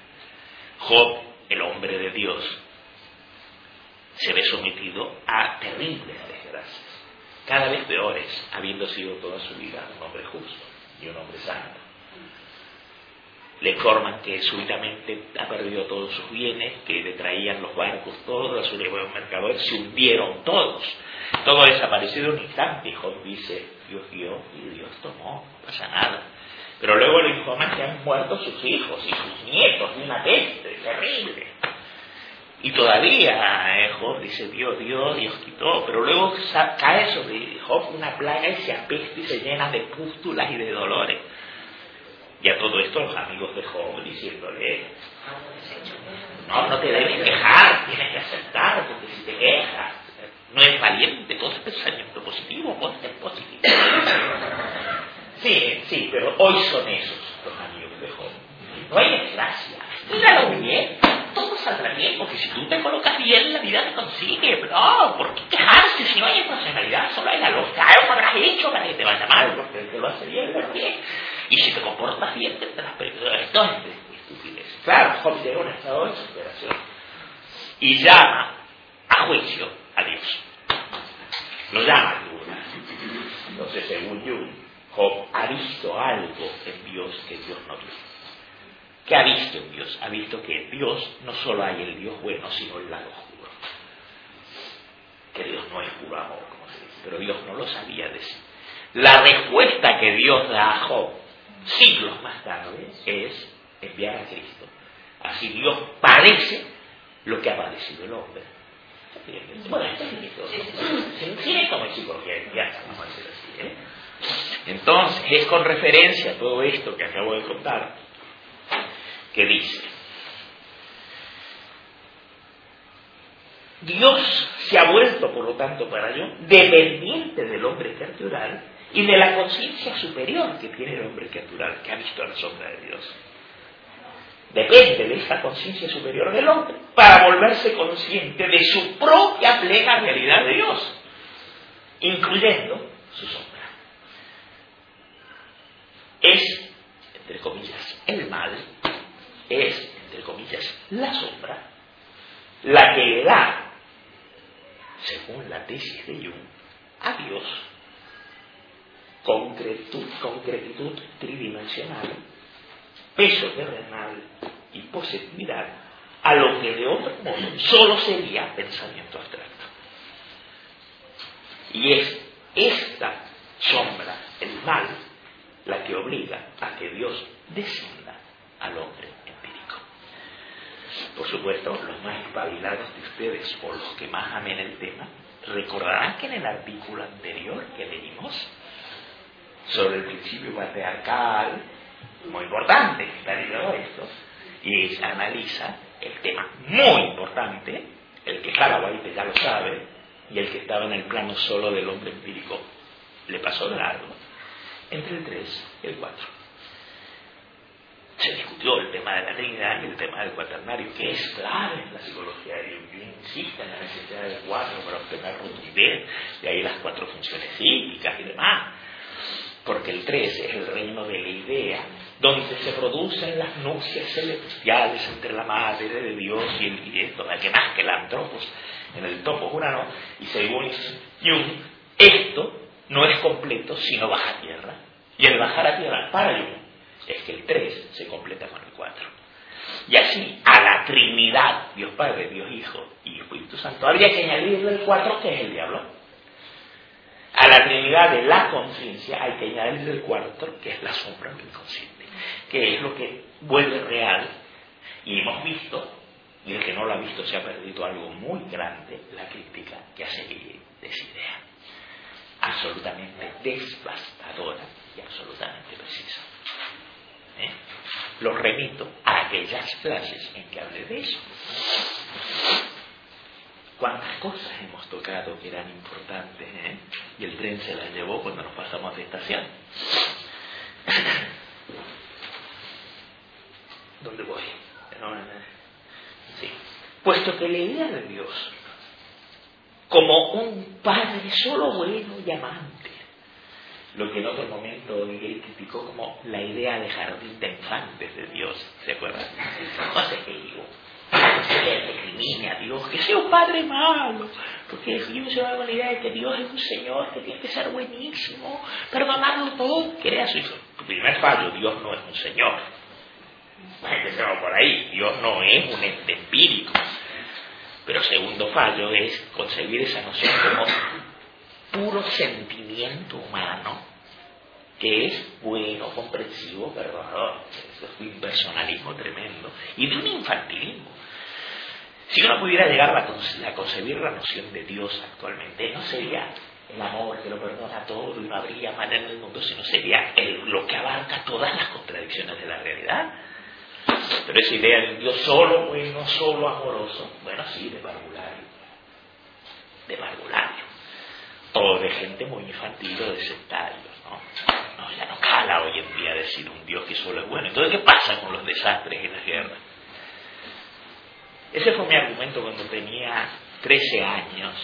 S1: Job, el hombre de Dios, se ve sometido a terribles desgracias cada vez peores, habiendo sido toda su vida un hombre justo y un hombre santo. Le informan que súbitamente ha perdido todos sus bienes, que le traían los barcos, todos sus mercaderes, se hundieron todos. Todo desapareció de un instante. Y Job dice, Dios dio y Dios tomó, no pasa nada. Pero luego le informan que han muerto sus hijos y sus nietos de una peste terrible. Y todavía eh, Job dice, Dios, Dios, Dios quitó, pero luego cae sobre Job una plaga y se apesta y se llena de pústulas y de dolores. Y a todo esto los amigos de Job diciéndole, no, no te debes quejar, tienes que aceptar, porque si te quejas, no es valiente, todo es pensamiento positivo, ponte positivo. Sí, sí, pero hoy son esos los amigos de Job. No hay desgracia. Míralo bien todo saldrá bien, porque si tú te colocas bien, la vida te consigue. No, ¿por qué quejarse si no hay personalidad? Solo hay la lógica. Algo habrás hecho para que te vaya mal, porque te lo hace bien, lo bien. Y si te comportas bien, te las Esto es estupidez. Claro, Job llega a un estado de desesperación y llama a juicio a Dios. Lo llama a tribunal. Entonces, según Jung, Job ha visto algo en Dios que Dios no vio. ¿Qué ha visto en Dios? Ha visto que en Dios no solo hay el Dios bueno, sino el lado oscuro. Que Dios no es puro amor, como se dice, pero Dios no lo sabía decir. La respuesta que Dios da a Job siglos más tarde es enviar a Cristo. Así Dios padece lo que ha padecido el hombre. Bueno, esto es como vamos a decir así. ¿eh? Entonces, es con referencia a todo esto que acabo de contar que dice, Dios se ha vuelto, por lo tanto, para yo, dependiente del hombre criatural y de la conciencia superior que tiene el hombre criatural, que ha visto la sombra de Dios. Depende de esa conciencia superior del hombre para volverse consciente de su propia plena realidad de Dios, incluyendo su sombra. Es, entre comillas, el mal es, entre comillas, la sombra, la que le da, según la tesis de Jung, a Dios concretud, concretitud tridimensional, peso terrenal y positividad, a lo que de otro modo solo sería pensamiento abstracto. Y es esta sombra, el mal, la que obliga a que Dios descienda al hombre por supuesto, los más espabilados de ustedes o los que más amen el tema, recordarán que en el artículo anterior que leímos sobre el principio patriarcal, muy importante, está ligado esto, y analiza el tema muy importante, el que White ya lo sabe, y el que estaba en el plano solo del hombre empírico le pasó de largo, entre el 3 y el 4 se discutió el tema de la Trinidad y el tema del cuaternario, que es clave en la psicología de Jung. Insiste en la necesidad del cuatro para obtener rotundidad, de ahí las cuatro funciones psíquicas y demás. Porque el 3 es el reino de la idea, donde se producen las nupcias celestiales entre la madre de Dios y, el, y esto, que más que el antropos en el topo urano, y según Jung, esto no es completo si no baja tierra. Y el bajar a tierra para Jung es que el 3 se completa con el 4. Y así a la Trinidad, Dios Padre, Dios Hijo y Espíritu Santo, habría que añadirle el 4 que es el diablo. A la Trinidad de la conciencia hay que añadirle el cuarto que es la sombra inconsciente, que es lo que vuelve real. Y hemos visto, y el que no lo ha visto se ha perdido algo muy grande, la crítica que hace de esa idea. Absolutamente devastadora y absolutamente precisa. ¿Eh? Lo remito a aquellas clases en que hablé de eso. ¿Cuántas cosas hemos tocado que eran importantes? Eh? Y el tren se las llevó cuando nos pasamos de estación. ¿Dónde voy? Sí. Puesto que la idea de Dios como un padre solo bueno y amante, lo que en otro momento Miguel criticó como la idea de jardín de infantes de Dios, ¿se acuerdan? No sé qué digo. Que se recrimine a Dios, que sea un padre malo, porque Dios se va con la idea de que Dios es un Señor que tiene que ser buenísimo, perdonarlo todo, que a su hijo. Tu primer fallo, Dios no es un Señor. Empecemos por ahí, Dios no es un ente empírico. Pero segundo fallo es concebir esa noción como puro sentimiento humano que es bueno, comprensivo, perdonador. Es un personalismo tremendo y de un infantilismo. Si uno pudiera llegar a, concebir la noción de Dios actualmente, no sería el amor que lo perdona todo y no habría mal en el mundo, sino sería lo que abarca todas las contradicciones de la realidad. Pero esa idea de un Dios solo bueno, solo amoroso, bueno, sí, de parvulario. De parvulario o de gente muy infantil o de sectarios, ¿no? ¿no? Ya no cala hoy en día decir un Dios que solo es bueno. Entonces, ¿qué pasa con los desastres y las guerras? Ese fue mi argumento cuando tenía 13 años.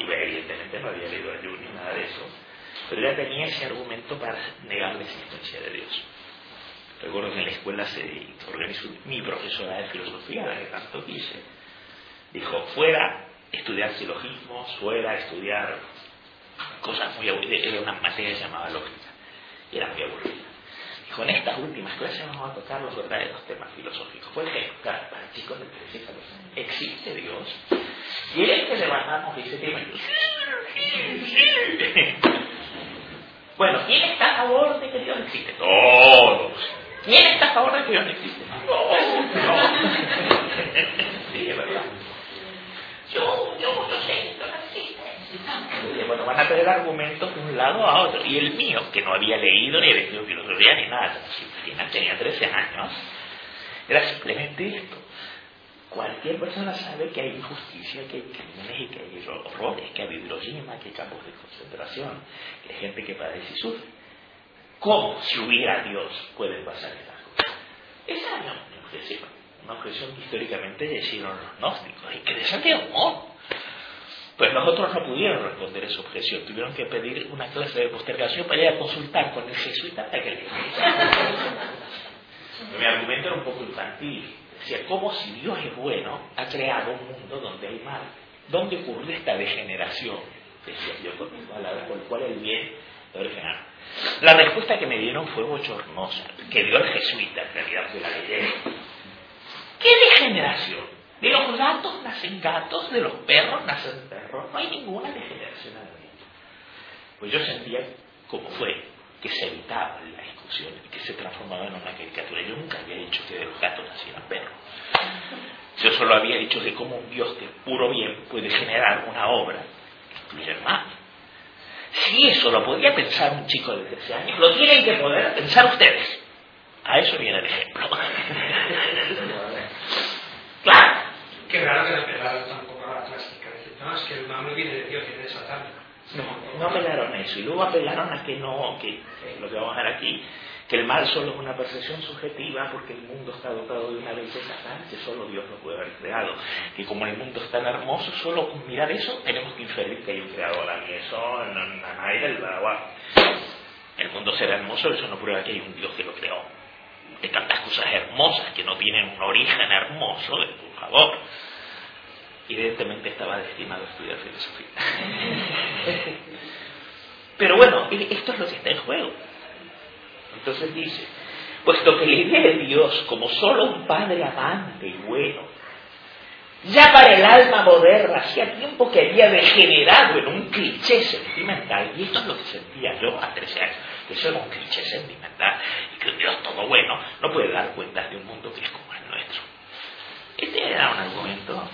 S1: Y evidentemente no había leído a Jung ni nada de eso. Pero ya tenía ese argumento para negar la existencia de Dios. Recuerdo que en la escuela se organizó mi profesora de filosofía, la que tanto quise. Dijo, fuera estudiar silogismos, fuera estudiar cosas muy aburridas, era una materia llamada lógica, y era muy aburrida. En estas últimas clases vamos a tocar los verdaderos temas filosóficos. ¿Cuál es para chicos de 13 años? ¿Existe Dios? Y el que levantamos ese tema, bueno, ¿quién está a favor de que Dios existe? Todos. ¿Quién está a favor de que Dios existe? No, no. sí, es verdad. Yo, yo, yo sé, esto no Bueno, van a tener argumentos de un lado a otro. Y el mío, que no había leído ni había estudiado filosofía ni nada, tenía 13 años, era simplemente esto. Cualquier persona sabe que hay injusticia, que hay crímenes y que hay horrores, que hay Hiroshima, que hay campos de concentración, que hay gente que padece y sufre. ¿Cómo, si hubiera Dios, pueden pasar estas cosas? Esa es mi objeción una objeción que históricamente hicieron los gnósticos de amor. Pues nosotros no pudieron responder esa objeción, tuvieron que pedir una clase de postergación para ir a consultar con el jesuita para que le Mi argumento era un poco infantil. Decía, ¿cómo si Dios es bueno, ha creado un mundo donde hay mal? ¿Dónde ocurre esta degeneración? Decía yo con mi palabra, por el cual el bien original. La respuesta que me dieron fue bochornosa, que dio el jesuita, en realidad, de la leyenda ¿Qué degeneración? De los gatos nacen gatos, de los perros nacen perros. No hay ninguna degeneración. Pues yo sentía como fue que se evitaba la discusión y que se transformaba en una caricatura. Yo nunca había dicho que de los gatos nacieran perros. Yo solo había dicho de cómo un Dios de puro bien puede generar una obra que estuviera mal. Si eso lo podía pensar un chico de 13 años, lo tienen que poder pensar ustedes. A eso viene el ejemplo. claro.
S3: Qué raro que no apelaron tampoco a la clásica. No, es que el mal no viene de Dios, viene de Satán.
S1: No, no apelaron a eso. Y luego apelaron a que no, que lo que vamos a ver aquí, que el mal solo es una percepción subjetiva porque el mundo está dotado de una belleza tal que solo Dios lo puede haber creado. Que como el mundo es tan hermoso, solo con mirar eso tenemos que inferir que hay un creador. A mí eso no, nadie el mundo será hermoso, eso no prueba que hay un Dios que lo creó. Hay tantas cosas hermosas que no tienen un origen hermoso, favor. Evidentemente estaba destinado a estudiar filosofía. Pero bueno, esto es lo que está en juego. Entonces dice, puesto que la idea de Dios como solo un Padre amante y bueno, ya para el alma moderna hacía tiempo que había degenerado en un cliché sentimental, y esto es lo que sentía yo a 13 años, que eso era un cliché sentimental, y que un Dios todo bueno no puede dar cuenta de un mundo que es como el nuestro. Este era un argumento,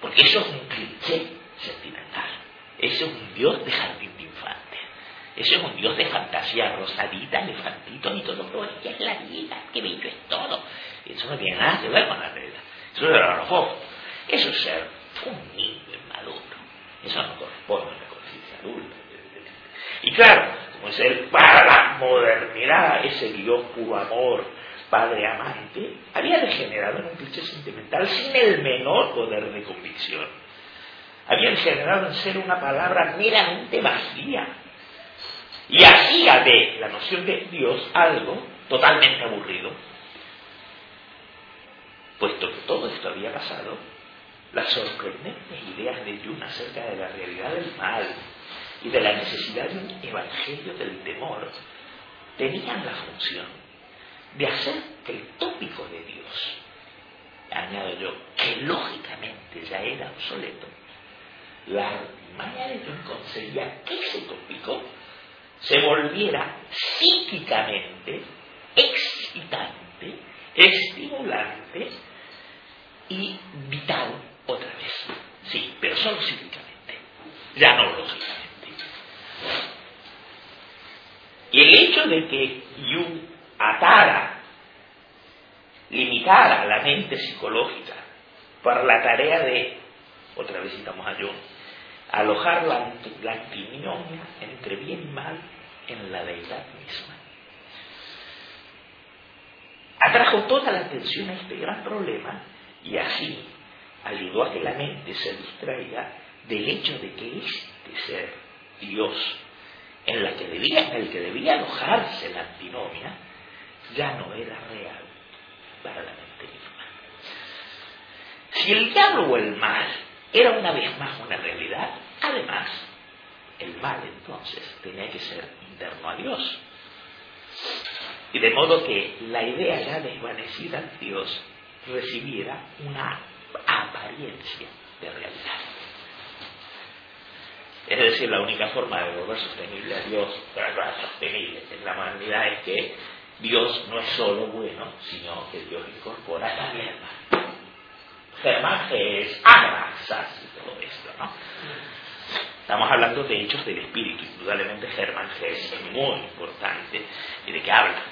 S1: porque eso es un cliché sentimental, ese es un Dios de jardín de infancia. Ese es un Dios de fantasía rosadita, elefantito y todo, pero que es la vida, que bello es todo. Eso no tiene nada que ver con la realidad. Eso es el Eso es ser un niño inmaduro. Eso no corresponde a la conciencia adulta. Y claro, como es el para la modernidad, ese Dios puro amor, padre amante, había degenerado en un cliché sentimental sin el menor poder de convicción. Había degenerado en ser una palabra meramente vacía, y hacía de la noción de Dios algo totalmente aburrido. Puesto que todo esto había pasado, las sorprendentes ideas de Jung acerca de la realidad del mal y de la necesidad de un evangelio del temor tenían la función de hacer el tópico de Dios, añado yo, que lógicamente ya era obsoleto, la artimaña de Jung conseguía que ese tópico se volviera psíquicamente excitante, estimulante y vital otra vez. Sí, pero solo psíquicamente, ya no lógicamente. Y el hecho de que Jung atara, limitara la mente psicológica para la tarea de, otra vez citamos a Jung, alojar la, la antinomia entre bien y mal en la deidad misma. Atrajo toda la atención a este gran problema y así ayudó a que la mente se distraiga del hecho de que este ser, Dios, en, la que debía, en el que debía alojarse la antinomia, ya no era real para la mente misma. Si el diablo o el mal era una vez más una realidad. Además, el mal entonces tenía que ser interno a Dios. Y de modo que la idea ya desvanecida de Dios recibiera una apariencia de realidad. Es decir, la única forma de volver sostenible a Dios, sostenible en la humanidad, es que Dios no es solo bueno, sino que Dios incorpora también el mal. Germán es Anaxas y todo esto, ¿no? Estamos hablando de hechos del espíritu, indudablemente Germán es muy importante. ¿Y de qué habla?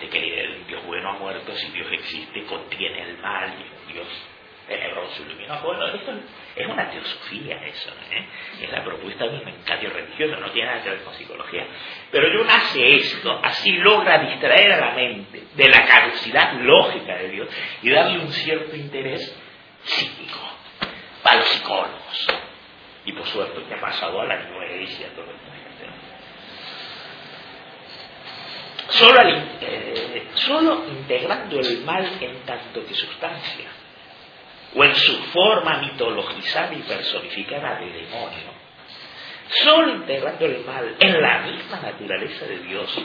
S1: De que el Dios bueno ha muerto, si Dios existe, contiene el mal y Dios y luminoso. Bueno, esto es una teosofía eso, ¿eh? es la propuesta de un encadio religioso, no tiene nada que ver con psicología. Pero yo hace esto, así logra distraer a la mente de la caducidad lógica de Dios y darle un cierto interés psíquico, para los psicólogos. Y por suerte que ha pasado a la iglesia, todo esto. Solo, eh, solo integrando el mal en tanto que sustancia, o en su forma mitologizada y personificada de demonio, solo integrando el mal en la misma naturaleza de Dios,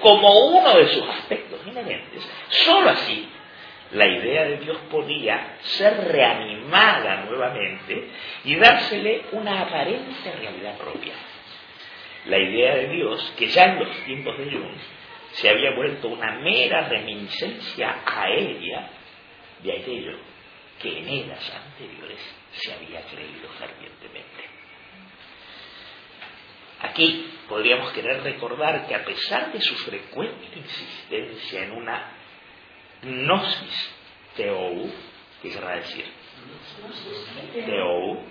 S1: como uno de sus aspectos inherentes, solo así la idea de Dios podía ser reanimada nuevamente y dársele una aparente realidad propia. La idea de Dios, que ya en los tiempos de Jung se había vuelto una mera reminiscencia aérea de aquello que en eras anteriores se había creído fervientemente. Aquí podríamos querer recordar que a pesar de su frecuente insistencia en una gnosis teou, ¿qué querrá decir? Teou.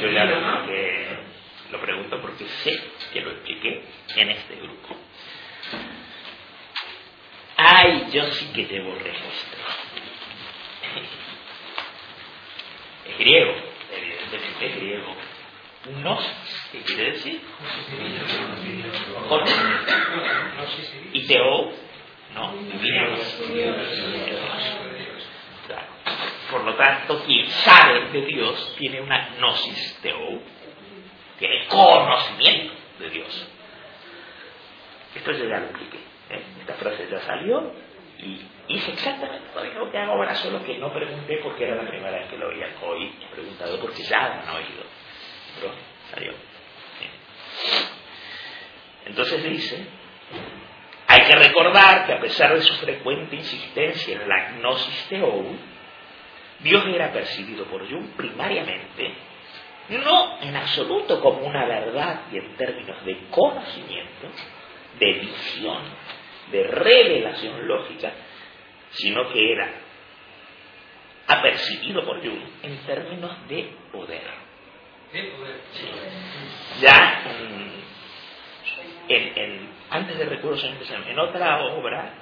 S1: Yo ya lo que Lo pregunto porque sé que lo expliqué en este grupo. Yo sí que llevo registro. Es griego, evidentemente es griego. Gnosis, ¿qué quiere decir? Y teo, no, Dios. Por lo tanto, quien sabe de Dios tiene una gnosis teo, tiene conocimiento de Dios. Esto yo ya lo expliqué. ¿Eh? Esta frase ya salió y hice exactamente lo mismo que hago ahora, solo que no pregunté porque era la primera vez que lo oía. Hoy preguntado porque ya han oído. Pero salió. Entonces dice, hay que recordar que a pesar de su frecuente insistencia en la gnosis teou, Dios era percibido por Jung primariamente, no en absoluto como una verdad y en términos de conocimiento, de visión, de revelación lógica, sino que era apercibido por Jung en términos de poder.
S3: De poder.
S1: Sí. Ya en, en, antes de Recuerdos en en otra obra,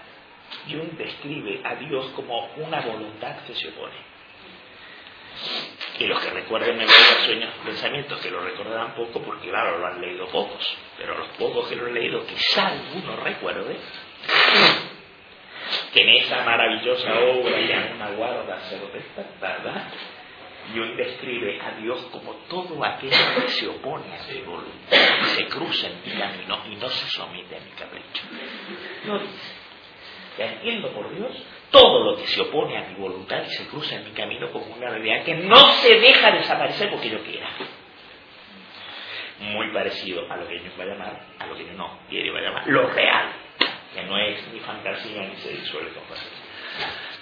S1: Jung describe a Dios como una voluntad que se opone. Y los que recuerden memoria, sueños, pensamientos, que lo recordarán poco, porque claro, lo han leído pocos, pero los pocos que lo han leído, quizá alguno recuerde que en esa maravillosa obra ya una guarda se lo ¿verdad? Jung describe a Dios como todo aquello que se opone a mi voluntad, se cruza en mi camino y no se somete a mi capricho. No dice, ya entiendo por Dios todo lo que se opone a mi voluntad y se cruza en mi camino como una realidad que no se deja desaparecer porque yo quiera. Muy parecido a lo que Jung va a llamar, a lo que no quiere va a llamar, lo real, que no es ni fantasía ni se disuelve con facilidad.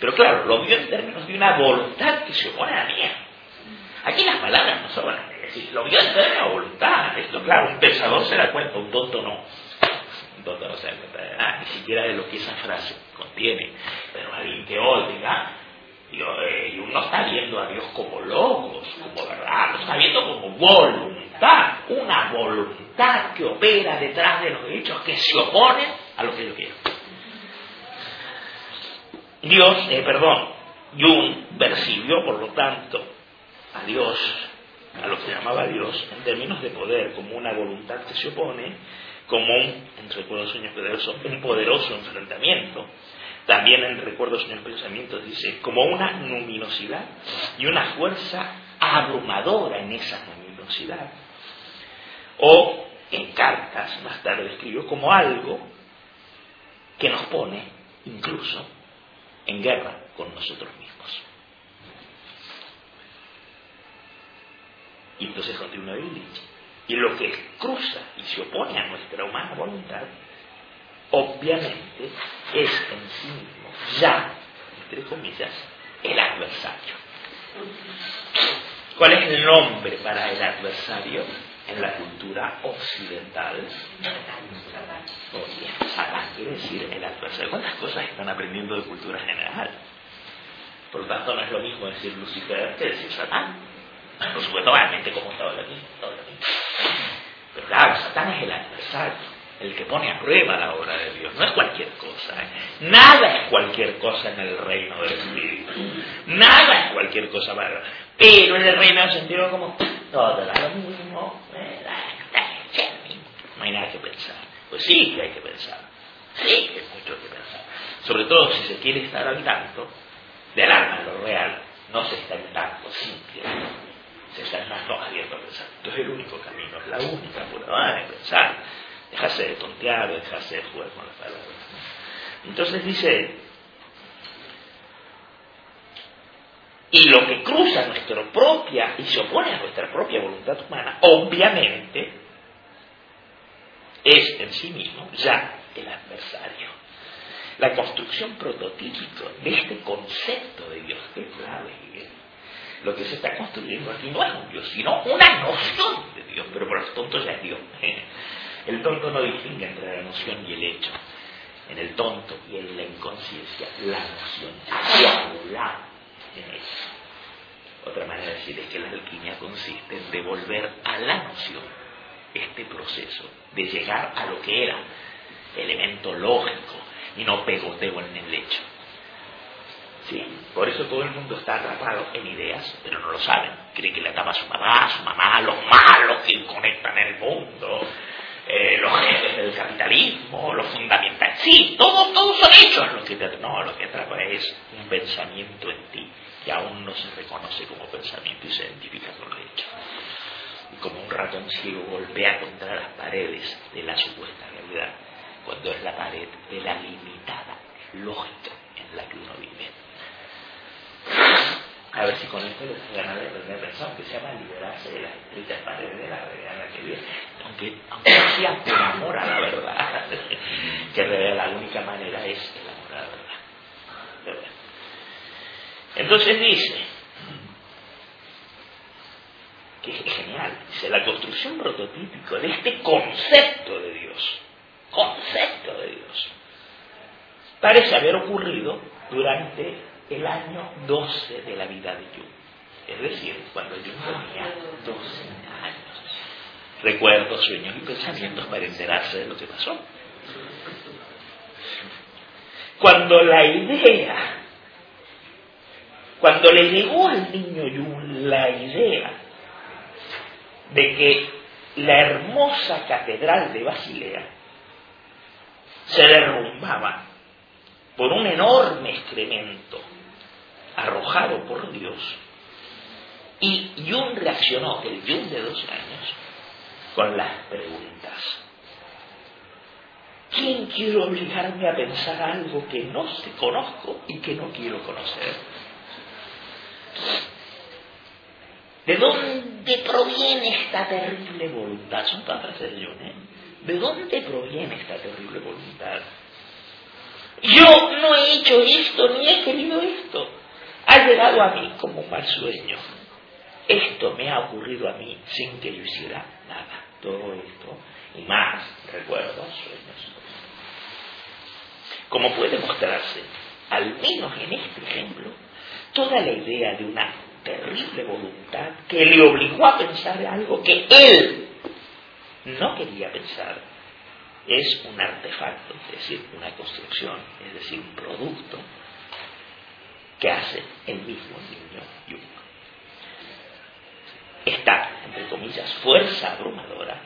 S1: Pero claro, lo vio en términos de una voluntad que se opone a la mía. Aquí las palabras no sobran. Es decir, lo vio en términos de voluntad. Esto, claro, un pensador se da cuenta, un tonto no. Un tonto no se da cuenta de nada, ni siquiera de lo que esa frase contiene. Pero alguien que oiga, Dios, eh, uno está viendo a Dios como logos, como verdad, lo está viendo como voluntad, una voluntad que opera detrás de los hechos, que se opone a lo que yo quiero. Dios, eh, perdón, Jung percibió, por lo tanto, a Dios, a lo que llamaba Dios, en términos de poder, como una voluntad que se opone, como un, en recuerdos sueños poderosos, un poderoso enfrentamiento. También en recuerdos sueños pensamientos dice, como una luminosidad y una fuerza abrumadora en esa luminosidad. O en cartas, más tarde escribió, como algo que nos pone incluso en guerra con nosotros mismos. Y entonces continúa dicho. Y lo que cruza y se opone a nuestra humana voluntad, obviamente es en sí mismo, ya, entre comillas, el adversario. ¿Cuál es el nombre para el adversario en la cultura occidental? Satán quiere decir el adversario. ¿Cuántas cosas están aprendiendo de cultura general? Por lo tanto, no es lo mismo decir Lucifer que decir Satán. Por supuesto, obviamente, como todo lo mismo. Pero claro, Satán es el adversario, el que pone a prueba la obra de Dios. No es cualquier cosa. ¿eh? Nada es cualquier cosa en el reino del Espíritu. Nada es cualquier cosa para. Pero en el reino del sentido como todo lo mismo. No hay nada que pensar. Pues sí que hay que pensar. Sí que hay mucho que pensar. Sobre todo si se quiere estar al tanto del alma, lo real. No se está al tanto simplemente se está más abierto a pensar. Entonces el único camino, la única pura de pensar, dejarse de tontear, dejarse de jugar con las palabras. Entonces dice, y lo que cruza nuestra propia y se opone a nuestra propia voluntad humana, obviamente, es en sí mismo ya el adversario. La construcción prototípica de este concepto de Dios, que es clave, lo que se está construyendo aquí no es un Dios, sino una noción de Dios, pero por los tontos ya es Dios. El tonto no distingue entre la noción y el hecho. En el tonto y en la inconsciencia, la noción anula en. Otra manera de decir es que la alquimia consiste en devolver a la noción este proceso de llegar a lo que era elemento lógico y no pegoteo en el lecho. ¿Sí? Por eso todo el mundo está atrapado en ideas, pero no lo saben. Cree que le ataba a su mamá, a su mamá, los malos que conectan el mundo, eh, los jefes del capitalismo, los fundamentales. Sí, todos todo son hechos. Lo que te, no, lo que atrapa es un pensamiento en ti que aún no se reconoce como pensamiento y se identifica con lo hecho. Y como un ratón ciego golpea contra las paredes de la supuesta realidad, cuando es la pared de la limitada lógica en la que uno vive. A ver si con esto les ganas de aprender a pensar, aunque sea más liberarse de las estrictas paredes de la realidad en la que vive, aunque, aunque sea por amor a la verdad, que realidad la única manera es el amor a la verdad. Entonces dice, que es genial, dice, la construcción prototípico de este concepto de Dios, concepto de Dios, parece haber ocurrido durante el año 12 de la vida de Jung. Es decir, cuando Jung tenía 12 años. Recuerdos, sueños y pensamientos para enterarse de lo que pasó. Cuando la idea, cuando le llegó al niño Jung la idea de que la hermosa catedral de Basilea se derrumbaba por un enorme excremento arrojado por Dios. Y Jung reaccionó, el Jung de dos años, con las preguntas. ¿Quién quiere obligarme a pensar algo que no se conozco y que no quiero conocer? ¿De dónde proviene esta terrible voluntad? Son todas frases de ¿eh? ¿De dónde proviene esta terrible voluntad? Yo no he hecho esto ni he querido esto ha llegado a mí como un mal sueño. Esto me ha ocurrido a mí sin que yo hiciera nada. Todo esto y más recuerdos, sueños. Como puede mostrarse, al menos en este ejemplo, toda la idea de una terrible voluntad que le obligó a pensar algo que él no quería pensar, es un artefacto, es decir, una construcción, es decir, un producto que hace el mismo niño Jung. Esta, entre comillas, fuerza abrumadora,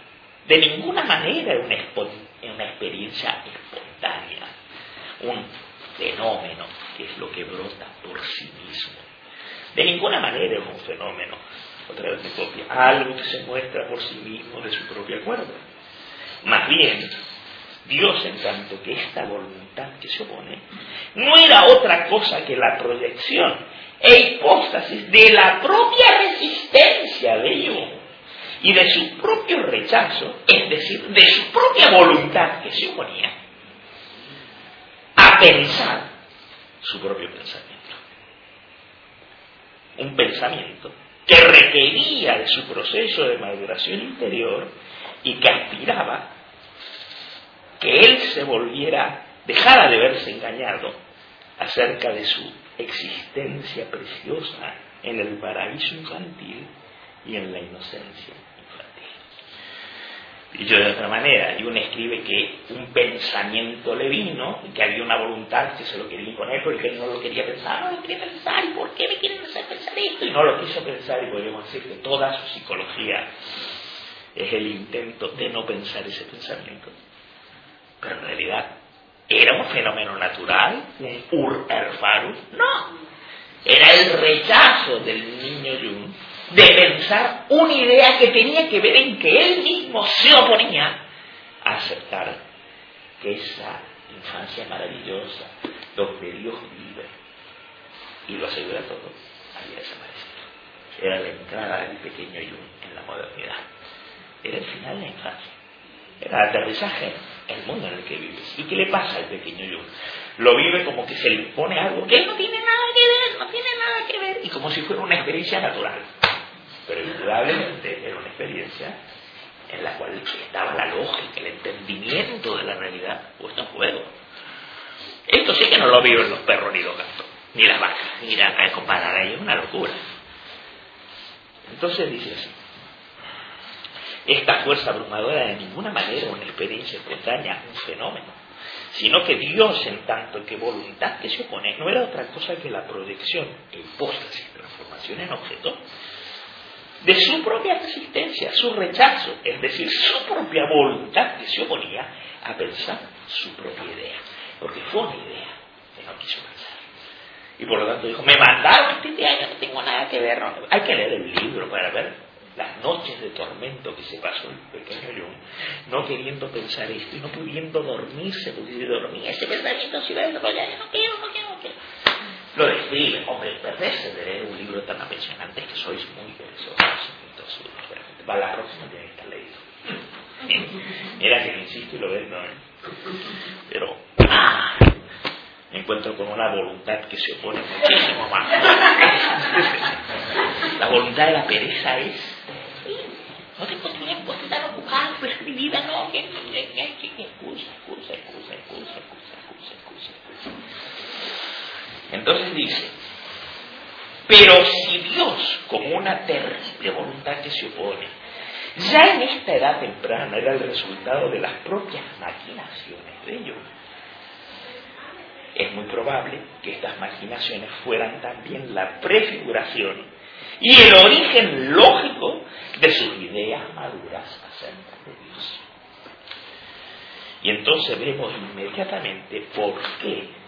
S1: de ninguna manera es una, una experiencia espontánea, un fenómeno que es lo que brota por sí mismo. De ninguna manera es un fenómeno, otra vez me copia, algo que se muestra por sí mismo de su propia acuerdo. Más bien, Dios, en tanto que esta voluntad que se opone, no era otra cosa que la proyección e hipóstasis de la propia resistencia de Dios y de su propio rechazo, es decir, de su propia voluntad que se oponía a pensar su propio pensamiento. Un pensamiento que requería de su proceso de maduración interior y que aspiraba que él se volviera, dejara de verse engañado acerca de su existencia preciosa en el paraíso infantil y en la inocencia infantil. Y yo de otra manera, y uno escribe que un pensamiento le vino que había una voluntad que se lo quería imponer porque él no lo quería pensar, no lo quería pensar, ¿y por qué me quieren hacer pensar esto? Y no lo quiso pensar y podríamos decir que toda su psicología es el intento de no pensar ese pensamiento pero en realidad, ¿era un fenómeno natural? ¿Un ur erfarus? No. Era el rechazo del niño Jung de pensar una idea que tenía que ver en que él mismo se oponía a aceptar que esa infancia maravillosa, donde Dios vive y lo asegura todo, había desaparecido. Era la entrada del pequeño Jung en la modernidad. Era el final de la infancia. Era el aterrizaje el mundo en el que vives. ¿Y qué le pasa al pequeño yo? Lo vive como que se le impone algo que no tiene nada que ver, no tiene nada que ver, y como si fuera una experiencia natural. Pero indudablemente era una experiencia en la cual estaba la lógica, el entendimiento de la realidad puesto en juego. Esto sí que no lo viven los perros ni los gatos, ni las vacas, ni la comparar ahí, es una locura. Entonces dice así. Esta fuerza abrumadora de ninguna manera una experiencia espontánea, un fenómeno, sino que Dios, en tanto que voluntad que se opone, no era otra cosa que la proyección hipóstasis, transformación en objeto, de su propia resistencia, su rechazo, es decir, su propia voluntad que se oponía a pensar su propia idea, porque fue una idea que no quiso pensar. Y por lo tanto dijo, me mandaron este idea, yo no tengo nada que ver, hay que leer el libro para ver las noches de tormento que se pasó el pequeño Jung, no queriendo pensar esto y no pudiendo dormirse, porque si dormía ese pensamiento se iba a desarrollar, no quiero, no quiero, no quiero. Lo describe, hombre, perderse de leer un libro tan apasionante que sois muy perezosos. Para la próxima tiene que estar leído. Mira que insisto y lo ves, no, pero ah, me encuentro con una voluntad que se opone muchísimo más. La voluntad de la pereza es no tengo tiempo, estoy tan ocupado, pero mi vida no, que, excusa, excusa, excusa, excusa, excusa, excusa, excusa. Entonces dice, pero si Dios, como una terrible voluntad que se opone, ya en esta edad temprana era el resultado de las propias maquinaciones de ellos, es muy probable que estas maquinaciones fueran también la prefiguración y el origen lógico de sus ideas maduras acerca de Dios. Y entonces vemos inmediatamente por qué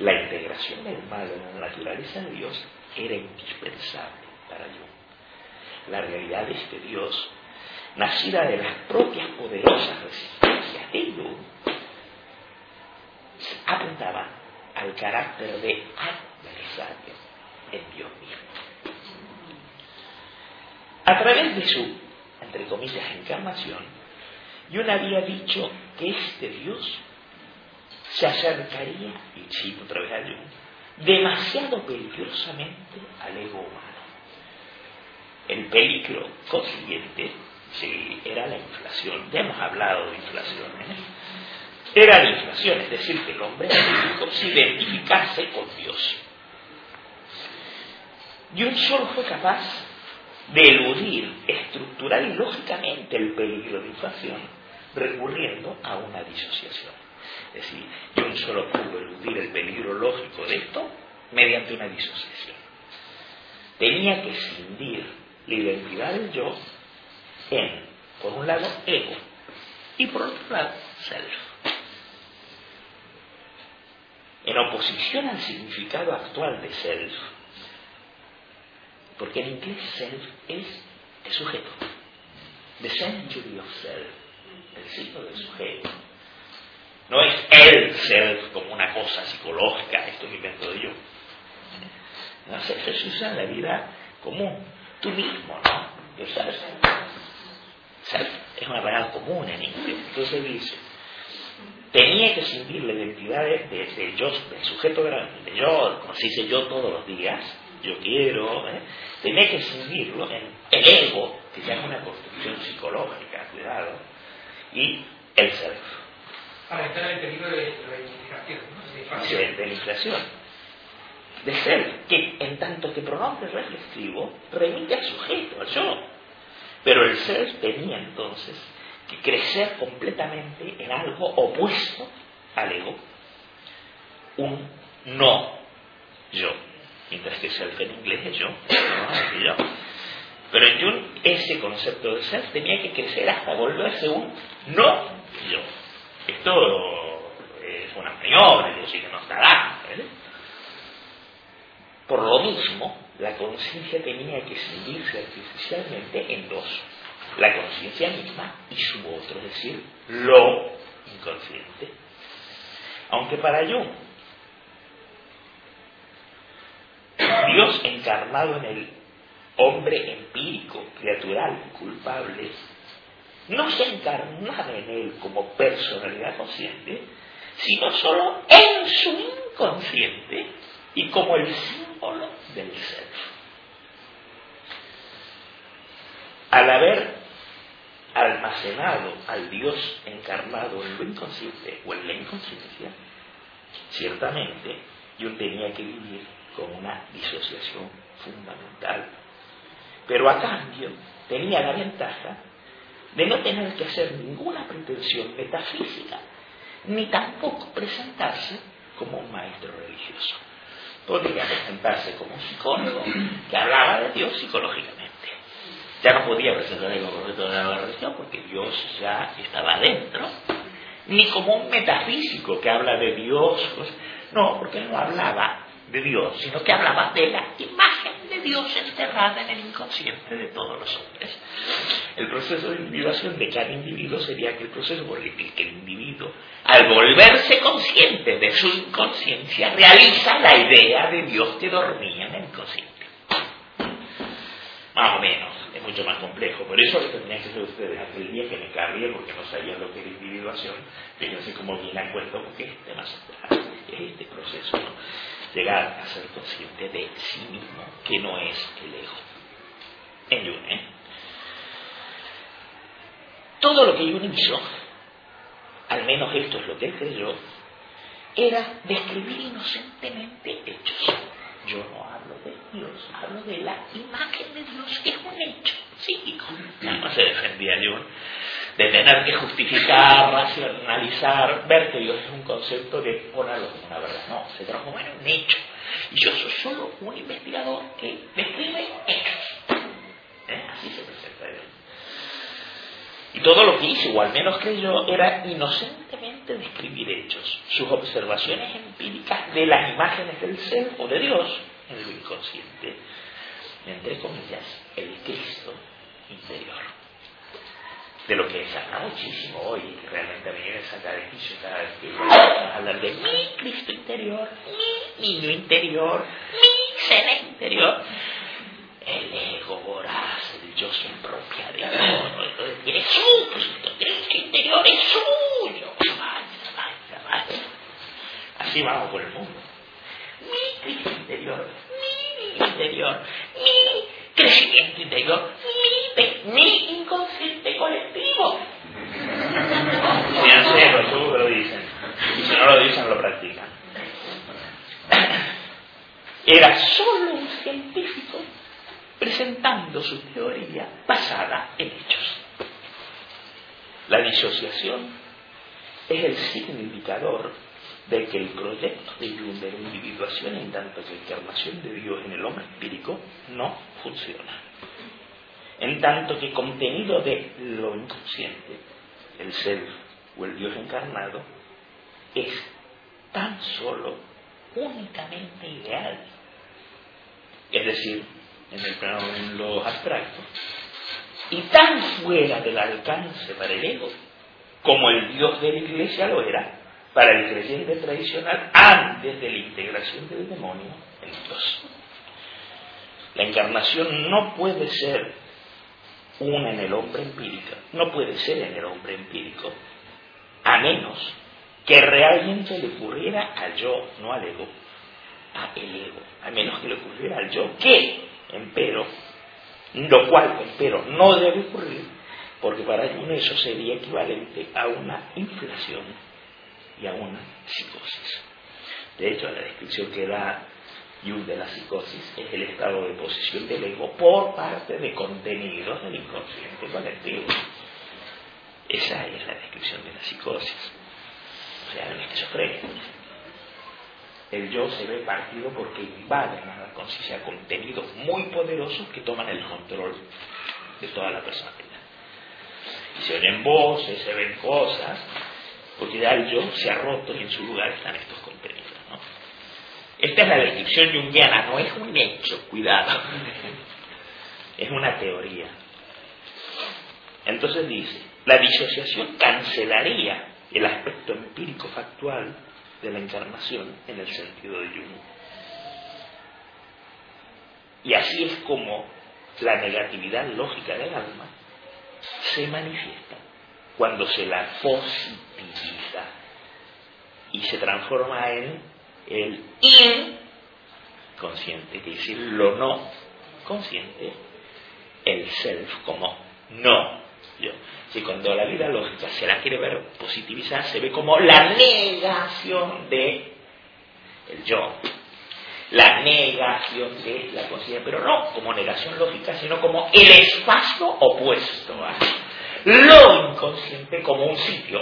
S1: la integración del mal en la naturaleza de Dios era indispensable para yo. La realidad de este Dios, nacida de las propias poderosas resistencias de Dios, apuntaba al carácter de adversario en Dios mismo. A través de su, entre comillas, encarnación, Yun había dicho que este Dios se acercaría, y cito otra vez a Jung, demasiado peligrosamente al ego humano. El peligro consiguiente sí, era la inflación. Ya hemos hablado de inflación. ¿eh? Era la inflación, es decir, que el hombre se identificase con Dios. Jung solo fue capaz de eludir estructural y lógicamente el peligro de inflación recurriendo a una disociación. Es decir, yo solo pudo eludir el peligro lógico de esto mediante una disociación. Tenía que escindir la identidad del yo en, por un lado, ego y por otro lado, self. En oposición al significado actual de self, porque en inglés self es el sujeto. The century of self, el signo del sujeto. No es el self como una cosa psicológica, esto es invento de yo. No, se usa en la vida común. Tú mismo, ¿no? self. Self es una palabra común en inglés. Entonces dice, tenía que sentir la identidad de, yo, del sujeto grande, de yo, como se dice yo todos los días, yo quiero, ¿eh? tenés que escribirlo en el ego, que se llama una construcción psicológica, cuidado, y el self.
S3: Para en el peligro de la identificación, ¿no?
S1: De, la inflación. De ser, que en tanto que pronombre reflexivo remite al sujeto, al yo. Pero el ser tenía entonces que crecer completamente en algo opuesto al ego, un no yo mientras que self en inglés es yo, yo. Pero en Jung ese concepto de self tenía que crecer hasta volverse un no yo. Esto es una maniobra, sí que no estará. Por lo mismo, la conciencia tenía que seguirse artificialmente en dos. La conciencia misma y su otro, es decir, lo inconsciente. Aunque para Jung Dios encarnado en el hombre empírico, criatural, culpable, no se encarnaba en él como personalidad consciente, sino solo en su inconsciente y como el símbolo del ser. Al haber almacenado al Dios encarnado en lo inconsciente o en la inconsciencia, ciertamente yo tenía que vivir con una disociación fundamental. Pero a cambio tenía la ventaja de no tener que hacer ninguna pretensión metafísica, ni tampoco presentarse como un maestro religioso. Podría presentarse como un psicólogo que hablaba de Dios psicológicamente. Ya no podía presentarse como profesor de la religión porque Dios ya estaba adentro, ni como un metafísico que habla de Dios. Pues, no, porque no hablaba de Dios, sino que hablaba de la imagen Dios enterrada en el inconsciente de todos los hombres. El proceso de individuación de cada individuo sería aquel proceso por el que el individuo, al volverse consciente de su inconsciencia, realiza la idea de Dios que dormía en el inconsciente. Más o menos, es mucho más complejo. Por eso lo tenían que hacer ustedes aquel día que me cargué porque no sabían lo que era individuación, fíjense cómo bien a cuento porque es más es este proceso, ¿no? Llegar a ser consciente de sí mismo, que no es el ego. En Jung, ¿eh? Todo lo que Jung hizo, al menos esto es lo que él creyó, era describir inocentemente hechos. Yo no hablo de Dios, hablo de la imagen de Dios, que es un hecho psíquico. No se defendía Jung de tener que justificar, racionalizar, ver que Dios es un concepto de ponerlo como una verdad. No, se transformó en un hecho. Y yo soy solo un investigador que describe hechos. ¿Eh? Así se presenta Dios. Y todo lo que hizo, o al menos creyó, era inocentemente describir hechos, sus observaciones empíricas de las imágenes del ser o de Dios en lo inconsciente, entre comillas, el Cristo interior de lo que se habla muchísimo hoy, realmente a mí me saca de cada vez que hablar de mi Cristo interior, mi niño interior, mi ser interior. El ego voraz, el yo sin propia de todo, entonces tiene su Cristo, Cristo interior es suyo. Vaya, vaya, vaya. Así vamos por el mundo. Mi Cristo interior, mi niño interior, mi crecimiento interior, mi, mi inconsciente colectivo. Seguro que lo dicen. Y si no lo dicen, lo practican. Era solo un científico presentando su teoría basada en hechos. La disociación es el significador de que el proyecto de la individuación en tanto que encarnación de Dios en el hombre empírico no funciona. En tanto que contenido de lo inconsciente, el ser o el Dios encarnado, es tan solo únicamente ideal. Es decir, en el plano de los abstractos, y tan fuera del alcance para el ego como el Dios de la iglesia lo era para el creyente tradicional antes de la integración del demonio en Dios. La encarnación no puede ser una en el hombre empírico, no puede ser en el hombre empírico, a menos que realmente le ocurriera al yo, no al ego, a el ego, a menos que le ocurriera al yo, que, empero, lo cual, empero, no debe ocurrir, porque para eso sería equivalente a una inflación y a una psicosis. De hecho, la descripción que da Jung de la psicosis es el estado de posición del ego por parte de contenidos del inconsciente colectivo. Esa es la descripción de la psicosis. O sea, la esquizofrenia. El yo se ve partido porque invade a la conciencia contenidos muy poderosos que toman el control de toda la personalidad. Y se oyen voces, se ven cosas, porque ya el yo se ha roto y en su lugar están estos contenidos. Esta es la descripción junguiana, no es un hecho, cuidado, es una teoría. Entonces dice, la disociación cancelaría el aspecto empírico factual de la encarnación en el sentido de Jung. Y así es como la negatividad lógica del alma se manifiesta cuando se la positiviza y se transforma en el inconsciente, es decir, lo no consciente, el self como no yo. Si cuando la vida lógica se la quiere ver positivizar, se ve como la negación de el yo, la negación de la conciencia, pero no como negación lógica, sino como el espacio opuesto a lo inconsciente como un sitio,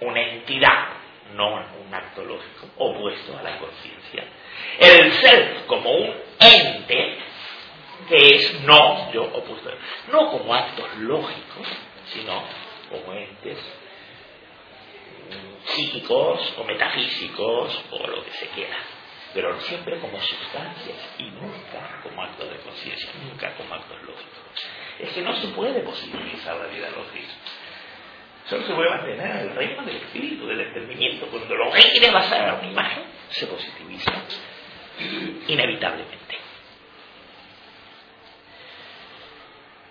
S1: una entidad, no un acto lógico, opuesto a la conciencia. El self como un ente que es no yo opuesto, no como actos lógicos, sino como entes psíquicos o metafísicos o lo que se quiera, pero siempre como sustancias y nunca como actos de conciencia, nunca como actos lógicos. Es que no se puede posibilizar la vida lógica. Solo se puede mantener el reino del espíritu, del entendimiento. Cuando lo quiere basar a una imagen, se positiviza inevitablemente.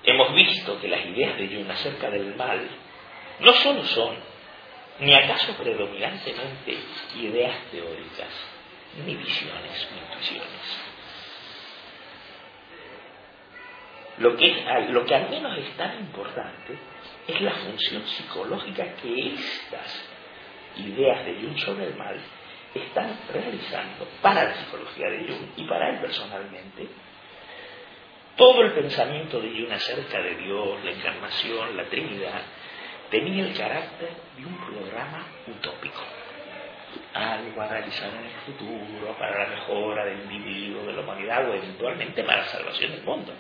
S1: Hemos visto que las ideas de Jung acerca del mal no solo son, ni acaso predominantemente, ideas teóricas, ni visiones ni intuiciones. Lo que, lo que al menos es tan importante es la función psicológica que estas ideas de Jung sobre el mal están realizando para la psicología de Jung y para él personalmente. Todo el pensamiento de Jung acerca de Dios, la encarnación, la Trinidad, tenía el carácter de un programa utópico. Algo a realizar en el futuro para la mejora del individuo, de la humanidad o eventualmente para la salvación del mundo.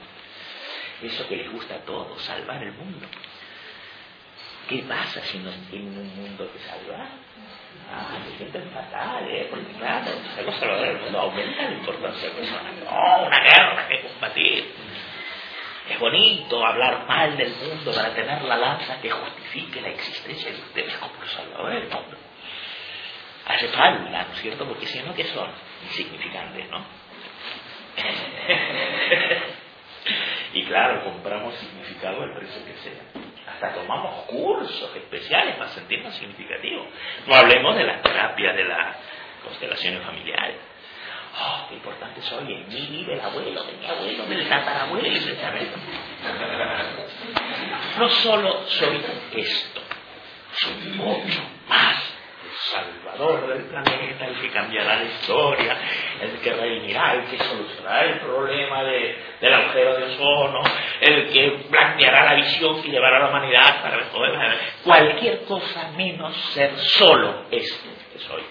S1: Eso que les gusta a todos, salvar el mundo. ¿Qué pasa si no tienen un mundo que salvar? Ah, se sienten fatal, ¿eh? Porque claro, algo salvador del mundo aumenta la importancia personal. No, una guerra que combatir. Es bonito hablar mal del mundo para tener la lanza que justifique la existencia de ustedes como los salvadores del mundo. Hace ¿no es cierto? Porque si no, ¿qué son? Insignificantes, ¿no? y claro, compramos significado al precio que sea hasta tomamos cursos especiales para sentirnos significativos. No hablemos de las terapias de las constelaciones familiares. Oh, qué importante soy en mí, del abuelo, de mi abuelo, del tatarabuelo y del No solo soy esto, soy mucho más salvador del planeta, el que cambiará la historia, el que redimirá, el que solucionará el problema de, del agujero de ozono, el que planteará la visión que llevará a la humanidad para poder cualquier cosa menos ser solo esto que soy.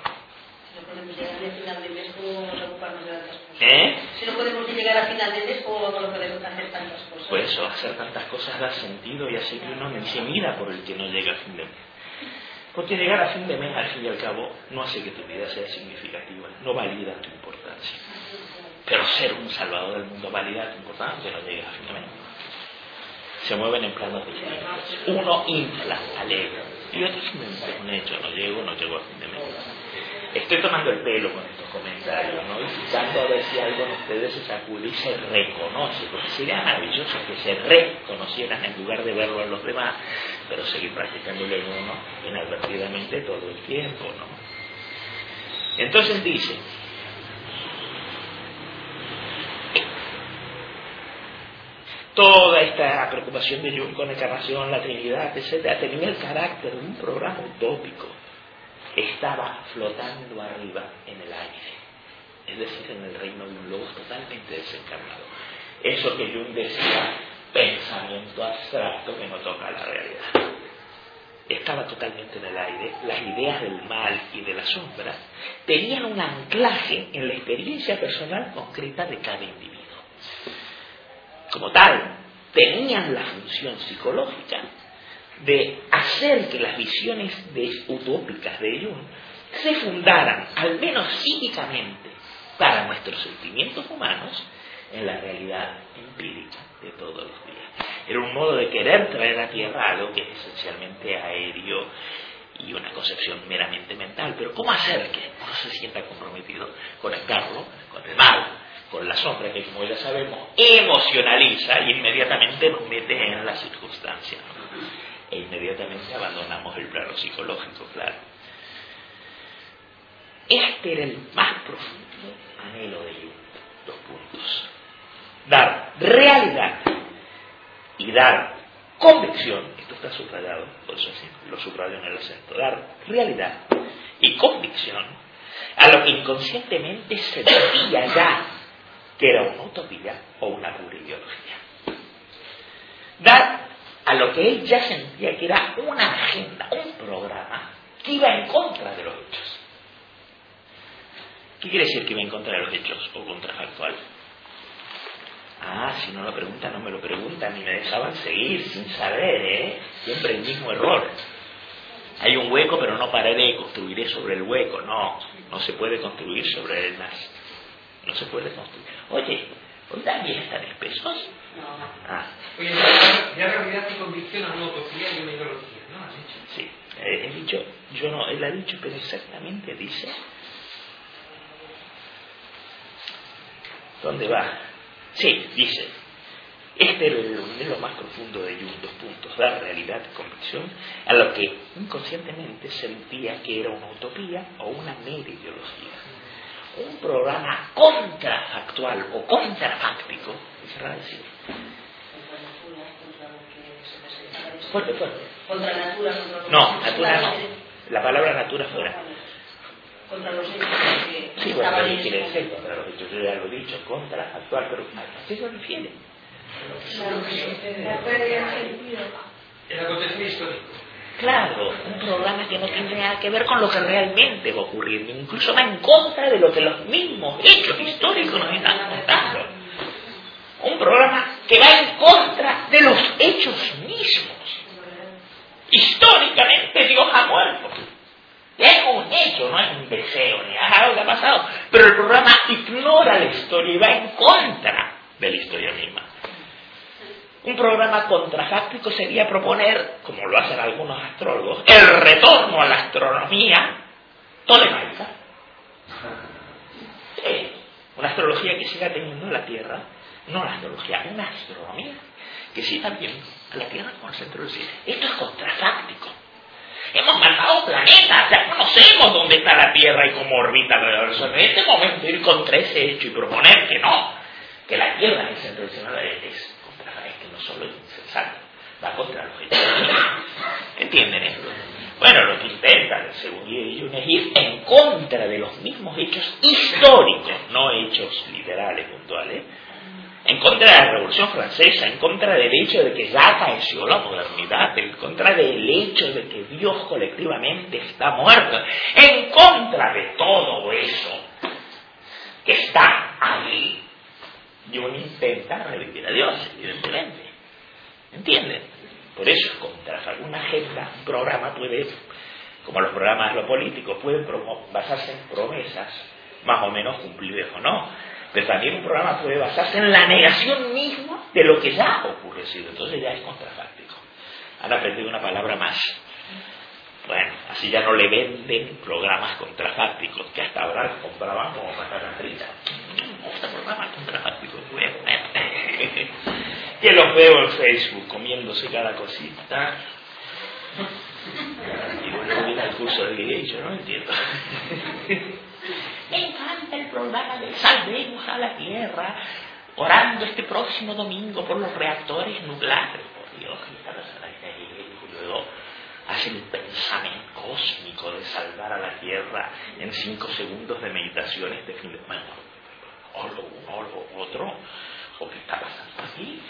S2: ¿Eh? Si no podemos llegar a final de mes, ¿cómo podemos hacer tantas cosas?
S1: Pues eso, hacer tantas cosas da sentido y así que uno me mira por el que no llega a fin de mes. Porque llegar a fin de mes, al fin y al cabo, no hace que tu vida sea significativa, no valida tu importancia. Pero ser un salvador del mundo valida tu importancia, no llegas a fin de mes. Se mueven en planos distintos. Uno infla al ego y otro simplemente un hecho, no llego, no llego a fin de mes. Estoy tomando el pelo con estos comentarios, ¿no? Buscando a ver si algo en ustedes se sacude y se reconoce, porque sería maravilloso que se reconocieran en lugar de verlo en los demás, pero seguir practicándolo en uno inadvertidamente todo el tiempo, ¿no? Entonces dice, toda esta preocupación de Jung con la encarnación, la Trinidad, etc., tenía el carácter de un programa utópico estaba flotando arriba en el aire, es decir, en el reino de un lobo totalmente desencarnado. Eso que Jung decía, pensamiento abstracto que no toca la realidad. Estaba totalmente en el aire, las ideas del mal y de la sombra tenían un anclaje en la experiencia personal concreta de cada individuo. Como tal, tenían la función psicológica de hacer que las visiones utópicas de Jung se fundaran, al menos psíquicamente, para nuestros sentimientos humanos, en la realidad empírica de todos los días. Era un modo de querer traer a tierra algo que es esencialmente aéreo y una concepción meramente mental. Pero ¿cómo hacer que uno se sienta comprometido? Conectarlo con el mal, con la sombra que, como ya sabemos, emocionaliza y inmediatamente nos mete en la circunstancia e inmediatamente abandonamos el plano psicológico, claro. Este era el más profundo anhelo de Jung, dos puntos. Dar realidad y dar convicción, esto está subrayado, por eso lo subrayo en el acento, dar realidad y convicción a lo que inconscientemente se decía ya que era una utopía o una pura ideología. Dar a lo que él ya sentía que era una agenda, un programa que iba en contra de los hechos. ¿Qué quiere decir que iba en contra de los hechos o contrafactual? Ah, si no lo preguntan, no me lo preguntan, ni me dejaban seguir sin saber, ¿eh? Siempre el mismo error. Hay un hueco, pero no pararé, construiré sobre el hueco. No, no se puede construir sobre el más. No se puede construir. Oye, ¿hoy también están espesos?
S2: No.
S1: Ah,
S3: Oye, ya realidad y convicción a una utopía y una ideología, ¿no? Has dicho.
S1: sí. Eh, he dicho, yo no, él ha dicho, pero exactamente dice. ¿Dónde va? Sí, dice. Este es es lo más profundo de Jung, dos puntos, dar realidad y convicción a lo que inconscientemente sentía que era una utopía o una mera ideología. Un programa contrafactual o contrafáctico, ¿qué querrá decir?
S2: Contra natura, contra lo que se presenta.
S1: Fuerte, fuerte.
S2: Contra natura, contra
S1: No, natura no. La palabra natura fuera.
S2: Contra los hechos
S1: Sí, bueno,
S2: estaban
S1: ¿qué
S2: en
S1: quiere decir contra los hechos? Yo ya lo he dicho, contrafactual, pero ¿a qué se refiere?
S3: El acontecer histórico.
S1: Claro, un programa que no tiene nada que ver con lo que realmente va a ocurrir, incluso va en contra de lo que los mismos hechos históricos nos están contando. Un programa que va en contra de los hechos mismos. Históricamente Dios ha muerto. Es un hecho, no es un deseo, ni algo que ha pasado. Pero el programa ignora la historia y va en contra de la historia misma. Un programa contrafáctico sería proponer, como lo hacen algunos astrólogos, el retorno a la astronomía tolemaica. Sí, una astrología que siga teniendo la Tierra, no la astrología, una astronomía que siga viendo la Tierra cielo. Esto es contrafáctico. Hemos mandado planetas, ya conocemos dónde está la Tierra y cómo orbita alrededor Sol. En este momento ir contra ese hecho y proponer que no, que la Tierra es el centro es contra, es que no solo es insensato, va contra los hechos. ¿Entienden esto? Bueno, lo que intentan, según Jung, es ir en contra de los mismos hechos históricos, no hechos literales, puntuales, en contra de la Revolución Francesa, en contra del hecho de que ya acaeció la modernidad, en contra del hecho de que Dios colectivamente está muerto, en contra de todo eso que está ahí. Y uno intenta revivir a Dios, evidentemente. ¿Entienden? Por eso es contra una agenda, un programa puede, como los programas de lo político, pueden basarse en promesas, más o menos cumplidas o no. Pero también un programa puede basarse en la negación misma de lo que ya ha ocurrido. Entonces ya es contrafáctico. Han aprendido una palabra más. Bueno, así ya no le venden programas contrafácticos, que hasta ahora compraban como patatas fritas. Programa contrafáctico es bueno. que los veo en Facebook comiéndose cada cosita. Y luego viene el curso de yo no entiendo. Me encanta el programa de Salvemos a la Tierra, orando este próximo domingo por los reactores nucleares. Por Dios, que está pasando ahí? Y luego hace el pensamiento cósmico de salvar a la Tierra en cinco segundos de meditación este fin de semana. O lo uno o lo otro. ¿O qué está pasando aquí?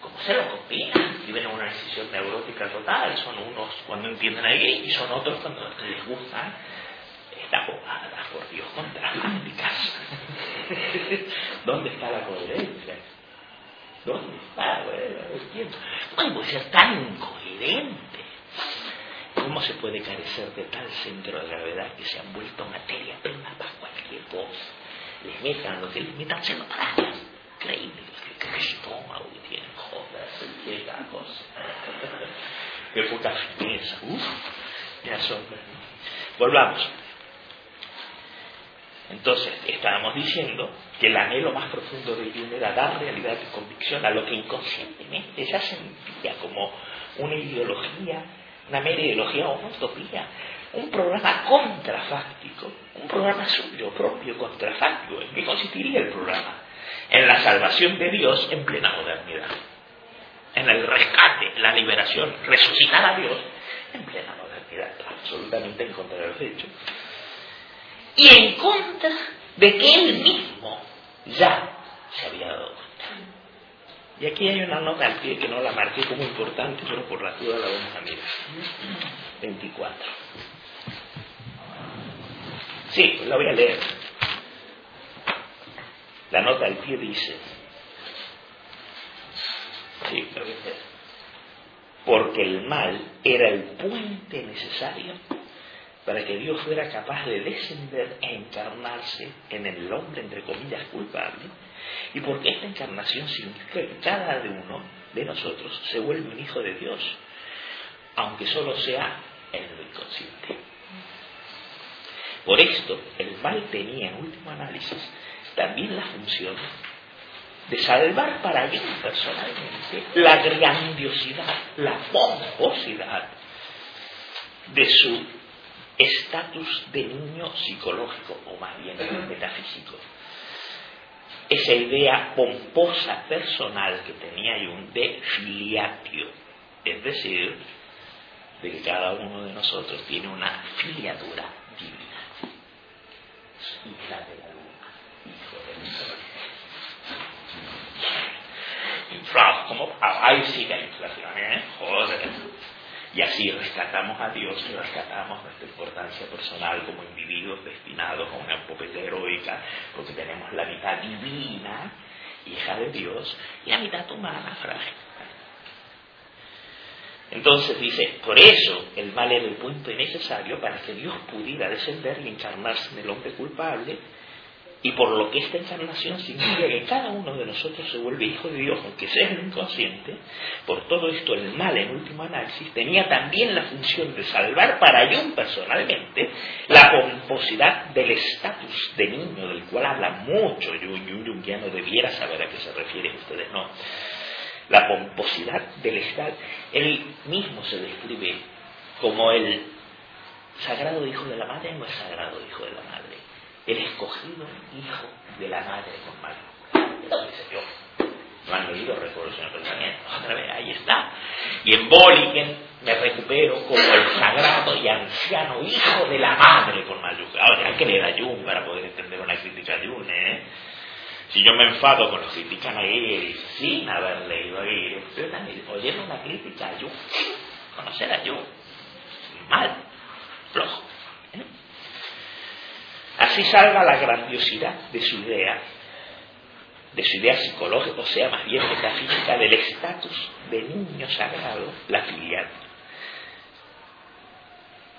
S1: ¿Cómo se lo combinan? Viven en una decisión neurótica total. Son unos cuando entienden a gay y son otros cuando les gusta bobada, por Dios, contrafácticas. ¿Dónde está la coherencia? ¿Dónde está? Bueno, no entiendo. ¿Cómo ser tan incoherente? ¿Cómo se puede carecer de tal centro de gravedad que se han vuelto materia prima para cualquier cosa? Les metan lo que les metan, se lo tragan. Increíble, que estómago que tienen, joder, qué cosa. qué poca fineza, uff, me asombra. Volvamos. Entonces, estábamos diciendo que el anhelo más profundo de Jung era dar realidad y convicción a lo que inconscientemente ya sentía como una ideología, una mera ideología o una utopía, un programa contrafáctico, un programa suyo propio contrafáctico. ¿En qué consistiría el programa? En la salvación de Dios en plena modernidad, en el rescate, la liberación, resucitar a Dios en plena modernidad, absolutamente en contra de los hechos y en contra de que él mismo ya se había dado cuenta. Y aquí hay una nota al pie que no la marqué como importante, pero por la duda la vamos a mirar. 24. Sí, la voy a leer. La nota al pie dice, sí, la voy a leer, porque el mal era el puente necesario para que Dios fuera capaz de descender e encarnarse en el hombre, entre comillas, culpable, y porque esta encarnación significa que cada uno de nosotros se vuelve un hijo de Dios, aunque solo sea en lo inconsciente. Por esto, el mal tenía, en último análisis, también la función de salvar para bien personalmente la grandiosidad, la pomposidad de su estatus de niño psicológico, o más bien metafísico. Esa idea pomposa personal que tenía Jung de filiatio, es decir, de que cada uno de nosotros tiene una filiatura divina. Hija de la luna, hijo del sol. Infra, como ahí sí la inflación, ¿eh? Joder. Y así rescatamos a Dios y rescatamos nuestra importancia personal como individuos destinados a una epopeta heroica, porque tenemos la mitad divina, hija de Dios, y la mitad humana, frágil. Entonces dice, por eso el mal era el punto necesario para que Dios pudiera descender y encarnarse en el hombre culpable y por lo que esta encarnación significa que cada uno de nosotros se vuelve hijo de Dios, aunque sea el inconsciente, por todo esto el mal en último análisis tenía también la función de salvar para Jung personalmente la pomposidad del estatus de niño del cual habla mucho Jung, Jung ya no debiera saber a qué se refiere, ustedes no. La pomposidad del estatus, él mismo se describe como el sagrado hijo de la madre o el sagrado hijo de la madre el escogido hijo de la madre con Mario. Eso dice yo. No han leído Recuerdos en el Pensamiento. Otra vez, ahí está. Y en Boligen me recupero como el sagrado y anciano hijo de la madre con mayúscula. Ahora, hay que leer a Jung para poder entender una crítica de Jung, ¿eh? Si yo me enfado con los que critican a él sin haber leído a él, ustedes están oyendo una crítica a Jung, conocer a Jung, mal, flojo. Así salga la grandiosidad de su idea, de su idea psicológica, o sea, más bien metafísica, del estatus de niño sagrado, la filial.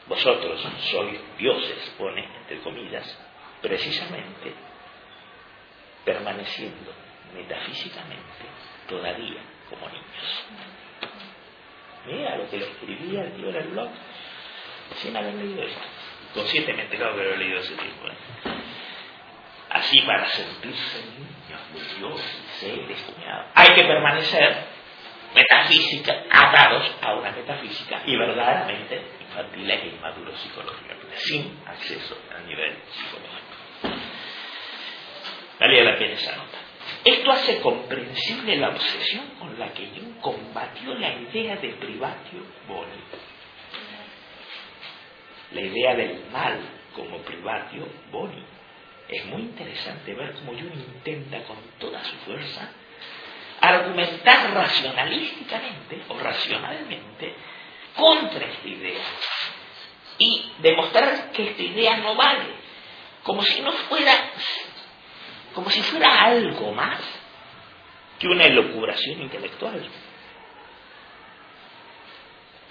S1: Vosotros sois dioses, pone entre comillas, precisamente permaneciendo metafísicamente todavía como niños. Mira lo que le escribía el tío del blog sin haber leído esto conscientemente, claro que lo he leído ese tiempo. ¿eh? Así para sentirse niños de Dios y seres, hay que permanecer metafísica, atados a una metafísica y verdaderamente infantiles e inmaduros psicológicamente, sin acceso al nivel psicológico. Valía la pena esa nota. Esto hace comprensible la obsesión con la que Jung combatió la idea de privatio boni la idea del mal como privatio boni. Es muy interesante ver cómo Jung intenta con toda su fuerza argumentar racionalísticamente o racionalmente contra esta idea y demostrar que esta idea no vale, como si no fuera, como si fuera algo más que una elucubración intelectual,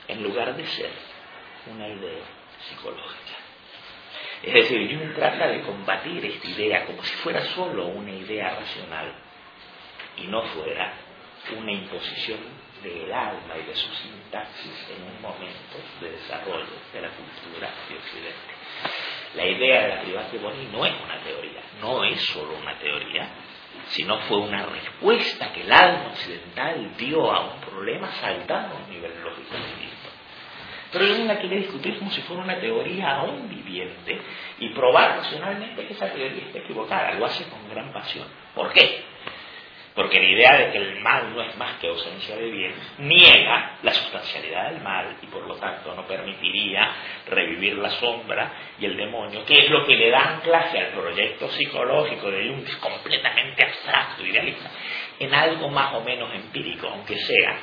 S1: en lugar de ser una idea psicológica. Es decir, Jung trata de combatir esta idea como si fuera solo una idea racional y no fuera una imposición del alma y de su sintaxis en un momento de desarrollo de la cultura de Occidente. La idea de la privacidad Boni no es una teoría, no es solo una teoría, sino fue una respuesta que el alma occidental dio a un problema saltado a un nivel lógico pero él la quiere discutir como si fuera una teoría aún viviente y probar racionalmente que esa teoría está equivocada. Lo hace con gran pasión. ¿Por qué? porque la idea de que el mal no es más que ausencia de bien niega la sustancialidad del mal y por lo tanto no permitiría revivir la sombra y el demonio, que es lo que le da anclaje al proyecto psicológico de Jung, completamente abstracto, idealista, en algo más o menos empírico, aunque sea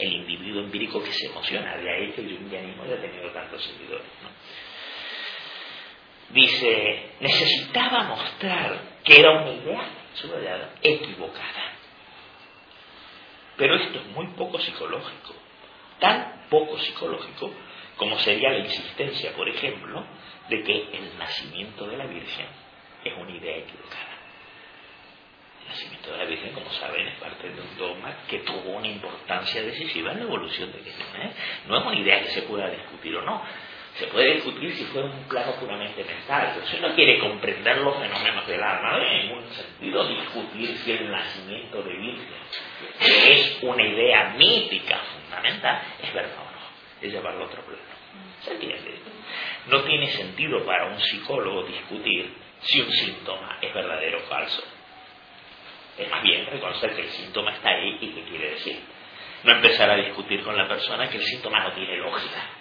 S1: el individuo empírico que se emociona, de ahí que el jungianismo haya tenido tantos seguidores. Dice, necesitaba mostrar que era una idea subrayada, equivocada. Pero esto es muy poco psicológico, tan poco psicológico como sería la insistencia, por ejemplo, de que el nacimiento de la Virgen es una idea equivocada. El nacimiento de la Virgen, como saben, es parte de un dogma que tuvo una importancia decisiva en la evolución de Cristo. ¿eh? No es una idea que se pueda discutir o no, se puede discutir si fue un plano puramente mental, pero si uno quiere comprender los fenómenos del alma, no hay ningún sentido discutir si el nacimiento de Virgen es una idea mítica fundamental, es verdad o no, es llevarlo a otro plano. ¿Se entiende? No tiene sentido para un psicólogo discutir si un síntoma es verdadero o falso. Es más bien reconocer que el síntoma está ahí y qué quiere decir. No empezar a discutir con la persona que el síntoma no tiene lógica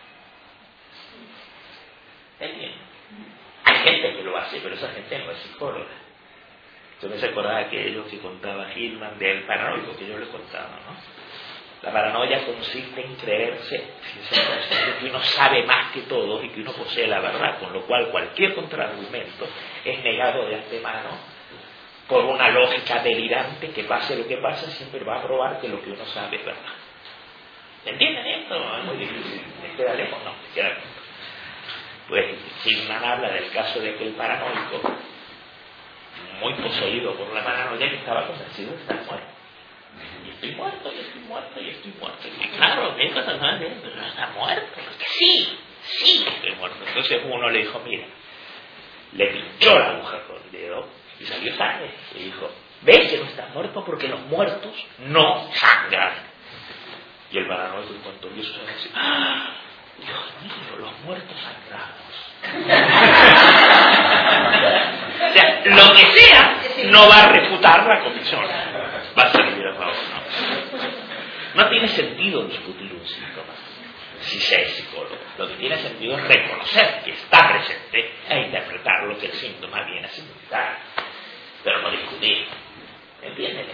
S1: hay gente que lo hace, pero esa gente no es psicóloga. Yo me recordaba aquello que contaba Hillman del paranoico que yo le contaba, ¿no? La paranoia consiste en creerse que uno sabe más que todos y que uno posee la verdad, con lo cual cualquier contraargumento es negado de antemano por una lógica delirante que pase lo que pase siempre va a probar que lo que uno sabe es verdad. ¿Entienden esto? Es muy difícil. ¿Me lejos? No, me queda lejos. Pues Sigman habla del caso de aquel paranoico, muy poseído por la paranoia, que estaba convencido de estar muerto. Y estoy muerto, y estoy muerto, y estoy muerto. Y claro, me dijo, no, está muerto. Sí, sí estoy muerto. Entonces uno le dijo, mira, le pinchó la aguja con el dedo y salió sangre. Y dijo, ¿ves que no estás muerto? Porque los muertos no sangran. Y el paranoico en cuanto vio eso dice, ¡ah! Dios mío, los muertos sagrados. o sea, lo que sea no va a refutar la comisión. Va a servir a favor. No, no tiene sentido discutir un síntoma si se es psicólogo. Lo que tiene sentido es reconocer que está presente e interpretar lo que el síntoma viene a significar. Pero no discutir. ¿Entienden?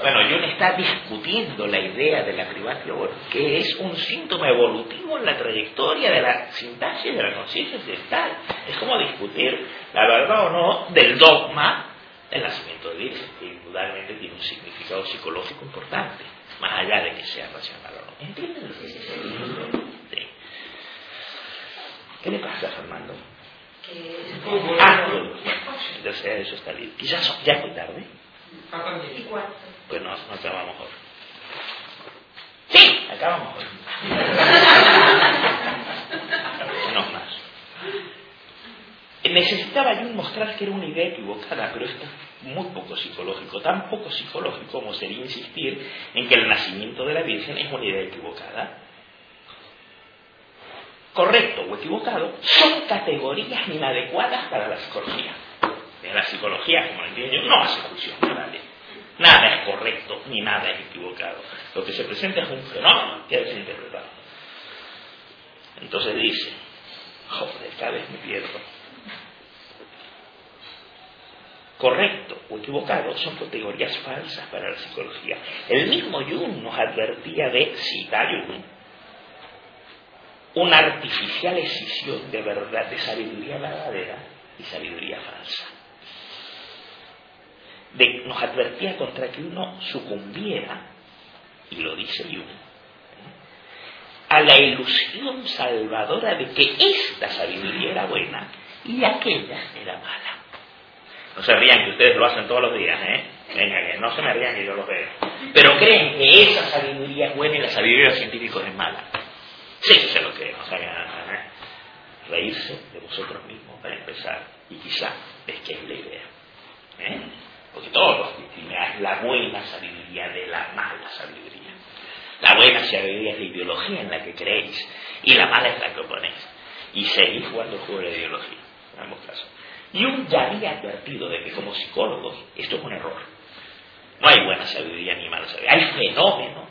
S1: Bueno, Jung está discutiendo la idea de la privación, que es un síntoma evolutivo en la trayectoria de la sintaxis de la conciencia occidental. Es como discutir la verdad o no del dogma del nacimiento de Virgen, que indudablemente tiene un significado psicológico importante, más allá de que sea racional o no. ¿Entienden lo que es sí. ¿Qué le pasa, Fernando? Ah, bueno, entonces eso está bien. Quizás ya es muy tarde. Pues no, no acabamos hoy. Sí, acabamos hoy. no más. Necesitaba yo mostrar que era una idea equivocada, pero esto es muy poco psicológico, tan poco psicológico como sería insistir en que el nacimiento de la Virgen es una idea equivocada correcto o equivocado, son categorías inadecuadas para la psicología. En la psicología, como lo entiendo yo, no hace función nadie. Nada es correcto ni nada es equivocado. Lo que se presenta es un fenómeno que debe ser interpretado. Entonces dice, joder, cada vez me pierdo. Correcto o equivocado son categorías falsas para la psicología. El mismo Jung nos advertía de citar Jung una artificial escisión de verdad, de sabiduría verdadera y sabiduría falsa. De, nos advertía contra que uno sucumbiera, y lo dice Jung, a la ilusión salvadora de que esta sabiduría era buena y aquella era mala. No se rían que ustedes lo hacen todos los días, ¿eh? Venga, que no se me rían que yo lo veo. Pero creen que esa sabiduría es buena y la sabiduría de los científicos es mala. Sí, se lo creo. O sea, reírse de vosotros mismos para empezar. Y quizá es que es la idea. ¿eh? Porque todos es la buena sabiduría de la mala sabiduría. La buena sabiduría es la ideología en la que creéis y la mala es la que oponéis. Y seguís jugando el juego de la ideología, en ambos casos. Y un ya había advertido de que como psicólogos esto es un error. No hay buena sabiduría ni mala sabiduría. Hay fenómeno,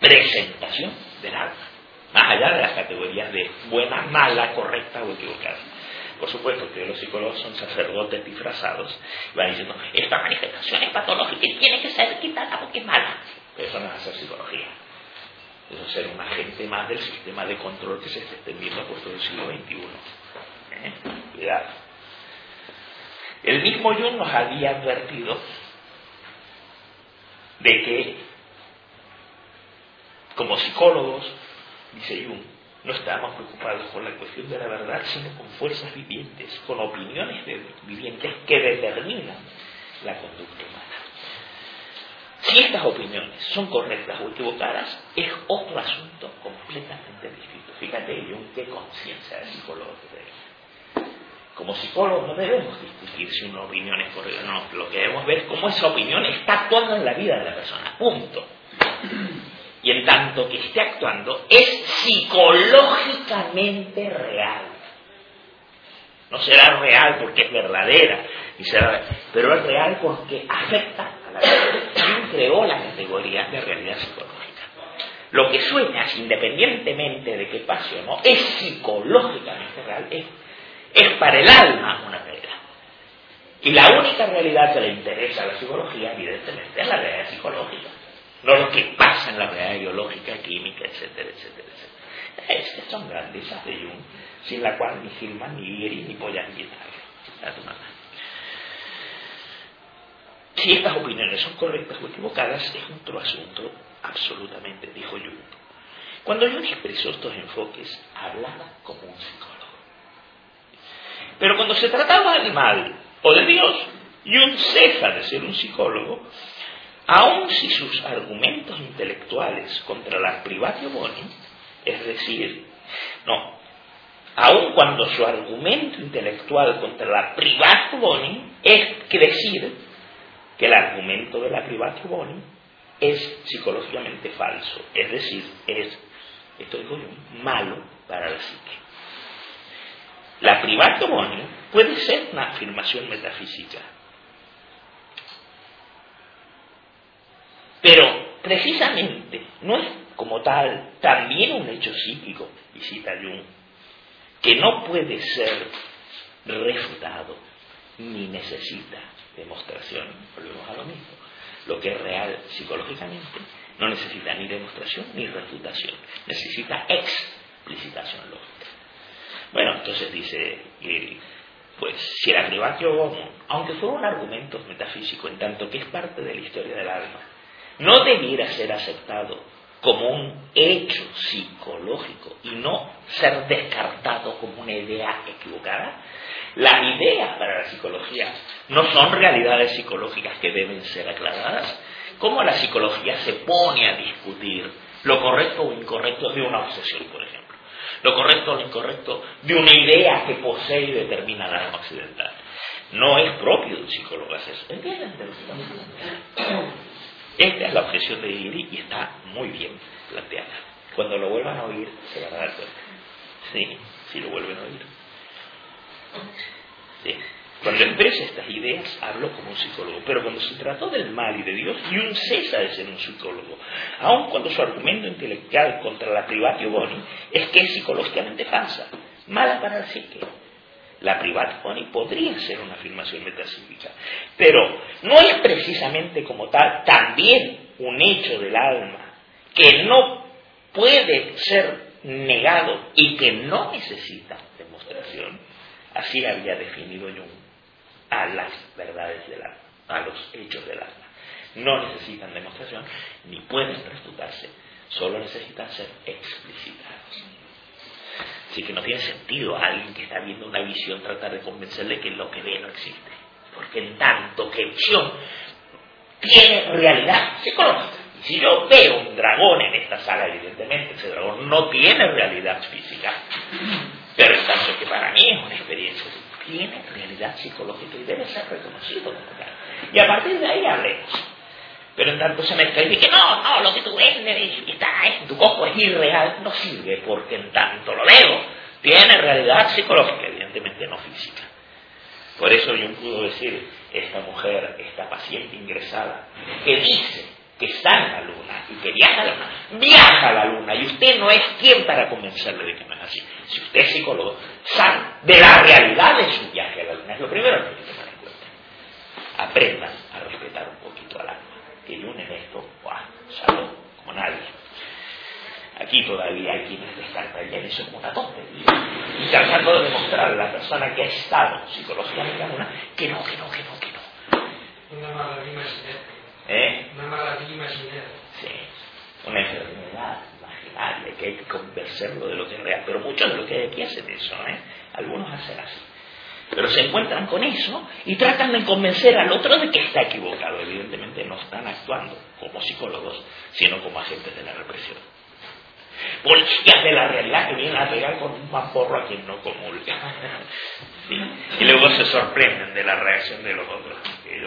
S1: presentación del alma. Más allá de las categorías de buena, mala, correcta o equivocada. Por supuesto que los psicólogos son sacerdotes disfrazados y van diciendo, esta manifestación es patológica y tiene que ser quitada porque es mala. Pero eso no es hacer psicología. Eso es ser un agente más del sistema de control que se está extendiendo por todo el siglo XXI. ¿Eh? Cuidado. El mismo Jung nos había advertido de que, como psicólogos, dice Jung, no estamos preocupados con la cuestión de la verdad, sino con fuerzas vivientes, con opiniones vivientes que determinan la conducta humana. Si estas opiniones son correctas o equivocadas, es otro asunto completamente distinto. Fíjate, Jung, qué conciencia de psicólogo que Como psicólogos no debemos discutir si una opinión es correcta o no. Lo que debemos ver es cómo esa opinión está actuando en la vida de la persona. Punto y en tanto que esté actuando, es psicológicamente real. No será real porque es verdadera, pero es real porque afecta a la vida. ¿Quién creó la categoría de realidad psicológica? Lo que sueñas, independientemente de qué pase o no, es psicológicamente real, es para el alma una realidad. Y la única realidad que le interesa a la psicología, evidentemente, es la realidad psicológica no lo que pasa en la realidad biológica, química, etcétera, etcétera, etcétera. Es que son grandezas de Jung, sin la cual ni Gilman, ni Vieri, ni podían Si estas opiniones son correctas o equivocadas, es otro asunto absolutamente, dijo Jung. Cuando Jung expresó estos enfoques, hablaba como un psicólogo. Pero cuando se trataba del mal o de Dios, Jung ceja de ser un psicólogo aun si sus argumentos intelectuales contra la privatio boni, es decir, no, aun cuando su argumento intelectual contra la privatio boni es decir que el argumento de la privatio boni es psicológicamente falso, es decir, es, esto digo yo, malo para la psique. La privatio boni puede ser una afirmación metafísica, Pero precisamente no es como tal también un hecho psíquico, y cita Jung, que no puede ser refutado ni necesita demostración. Volvemos a lo mismo. Lo que es real psicológicamente no necesita ni demostración ni refutación, necesita explicitación lógica. Bueno, entonces dice pues si el agribatio aunque fuera un argumento metafísico, en tanto que es parte de la historia del alma, no debiera ser aceptado como un hecho psicológico y no ser descartado como una idea equivocada. Las ideas para la psicología no son realidades psicológicas que deben ser aclaradas. ¿Cómo la psicología se pone a discutir lo correcto o incorrecto de una obsesión, por ejemplo? Lo correcto o incorrecto de una idea que posee y determina la alma occidental. No es propio de un psicólogo hacer eso. ¿Entienden? Esta es la objeción de Iri y está muy bien planteada. Cuando lo vuelvan a oír, se van a dar cuenta. Sí, si lo vuelven a oír. Sí. Cuando expresa estas ideas, hablo como un psicólogo. Pero cuando se trató del mal y de Dios, y un cesa de ser un psicólogo. Aun cuando su argumento intelectual contra la privatio boni es que es psicológicamente falsa, mala para la psique la privada podría ser una afirmación metafísica, pero no es precisamente como tal también un hecho del alma que no puede ser negado y que no necesita demostración. Así había definido Jung a las verdades del alma, a los hechos del alma. No necesitan demostración ni pueden refutarse, solo necesitan ser explicitados. Así que no tiene sentido a alguien que está viendo una visión tratar de convencerle que lo que ve no existe. Porque en tanto que visión tiene realidad psicológica. Y si yo veo un dragón en esta sala, evidentemente ese dragón no tiene realidad física. Pero en tanto que para mí es una experiencia, tiene realidad psicológica y debe ser reconocido como tal. Y a partir de ahí hablemos. Pero en tanto se me y dice no, no, lo que tú ves está en tu cojo es irreal, no sirve porque en tanto lo veo tiene realidad psicológica, evidentemente no física. Por eso yo puedo decir, esta mujer, esta paciente ingresada, que dice que está en la luna y que viaja a la luna, viaja a la luna y usted no es quien para convencerle de que no es así. Si usted es psicólogo, sabe de la realidad de su viaje a la luna. Es lo primero que hay que tomar en cuenta. Aprendan a respetar un poquito al alma. Que en esto, ¡buah! salud, como nadie. Aquí todavía hay quienes descartarían eso como una tontería. Y tratando de demostrar a la persona que ha estado psicológicamente en una que no, que no, que no, que no.
S3: Una mala imaginaria.
S1: ¿Eh?
S3: Una mala imaginaria.
S1: Sí. Una enfermedad imaginaria que hay que convencerlo de lo que es real. Pero muchos de los que hay aquí hacen eso, ¿eh? Algunos hacen así. Pero se encuentran con eso y tratan de convencer al otro de que está equivocado. Evidentemente no están actuando como psicólogos, sino como agentes de la represión. Policías de la realidad que vienen a pegar con un mamporro a quien no comulga. Y luego se sorprenden de la reacción de los otros.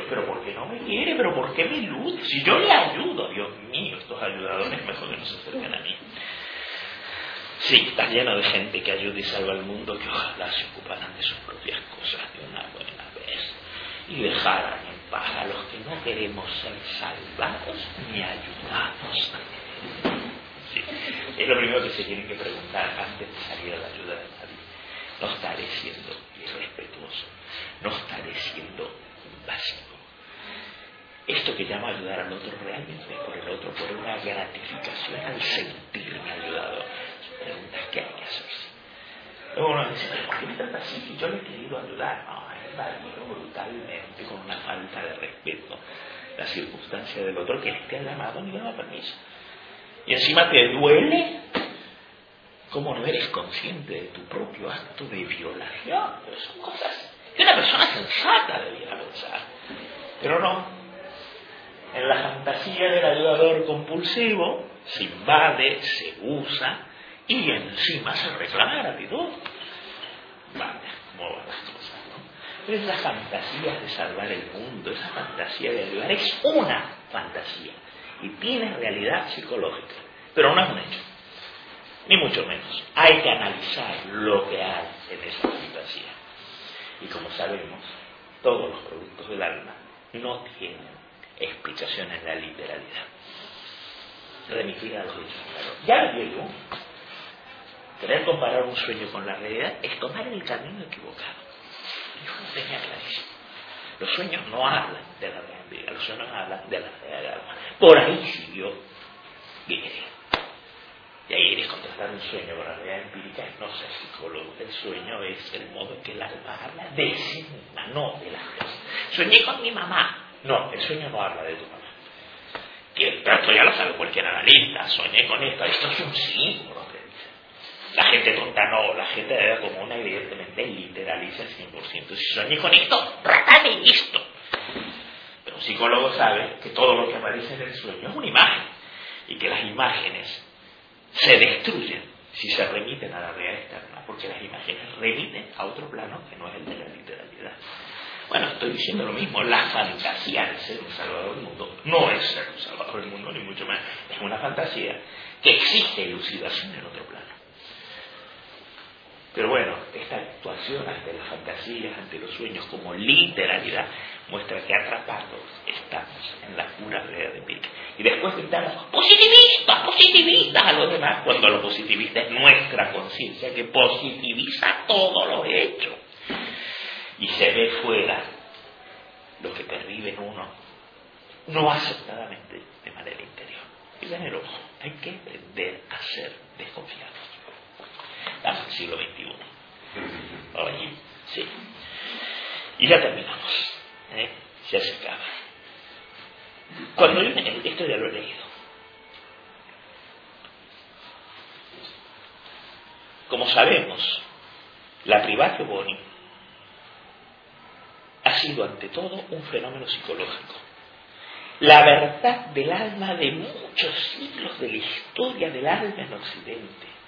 S1: pero ¿por qué no me quiere? ¿Pero por qué me lucha? Si yo le ayudo, Dios mío, estos ayudadores mejor que no se acerquen a mí. Sí, está lleno de gente que ayuda y salva al mundo que ojalá se ocuparan de sus propias cosas de una buena vez y dejaran en paz a los que no queremos ser salvados ni ayudados. Es lo primero que se tienen que preguntar antes de salir a la ayuda de nadie. No estaré siendo irrespetuoso, no estaré siendo básico. Esto que llama ayudar al otro realmente es por el otro, por una gratificación al sentirme ayudado. Preguntas que hay que hacerse. Luego uno dice, ¿por qué me trata así? Yo le he querido ayudar. No, es brutalmente, con una falta de respeto, la circunstancia del otro que te ha llamado ni le da permiso. Y encima te duele cómo no eres consciente de tu propio acto de violación. Pero son cosas que una persona sensata debiera pensar. Pero no. En la fantasía del ayudador compulsivo se invade, se usa y encima se reclama gratitud. Vale, ¿cómo van las cosas? ¿no? Pero esa fantasía de salvar el mundo, esa fantasía de ayudar, es una fantasía y tiene realidad psicológica, pero no es un hecho ni mucho menos. Hay que analizar lo que hay en esa fantasía. Y como sabemos, todos los productos del alma no tienen explicación en la literalidad. Remitir a los hechos. Ya digo, querer comparar un sueño con la realidad es tomar el camino equivocado. Yo tenía clarísimo. Los sueños no hablan de la realidad, los sueños hablan de la realidad. Por ahí siguió Guillermo. Y ahí eres contrastar un sueño con la realidad empírica, no ser psicólogo. El sueño es el modo en que el alma habla de sí misma, no de la gente. Soñé con mi mamá. No, el sueño no habla de tu mamá. Que el ya lo sabe cualquier analista. Soñé con esto. Esto es un símbolo. La gente tonta no, la gente de edad común evidentemente literaliza el 100%. Si soñé con esto, trata de esto. Pero un psicólogo sabe que todo lo que aparece en el sueño es una imagen y que las imágenes se destruyen si se remiten a la realidad externa, porque las imágenes remiten a otro plano que no es el de la literalidad. Bueno, estoy diciendo lo mismo, la fantasía de ser un salvador del mundo no es ser un salvador del mundo, ni mucho más, es una fantasía que existe elucidación en otro plano. Pero bueno, esta actuación ante las fantasías, ante los sueños como literalidad, muestra que atrapados estamos en la pura realidad de Pick. Y después gritamos, positivistas, positivistas a los demás, cuando lo positivista es nuestra conciencia que positiviza todo lo hecho. Y se ve fuera lo que pervive en uno, no aceptadamente, de manera interior. Y el ojo, hay que aprender a ser desconfiados. El siglo XXI. Oye, sí. Y ya terminamos. ¿eh? Se acercaba. Cuando yo, esto ya lo he leído. Como sabemos, la privatio boni ha sido ante todo un fenómeno psicológico. La verdad del alma de muchos siglos de la historia del alma en Occidente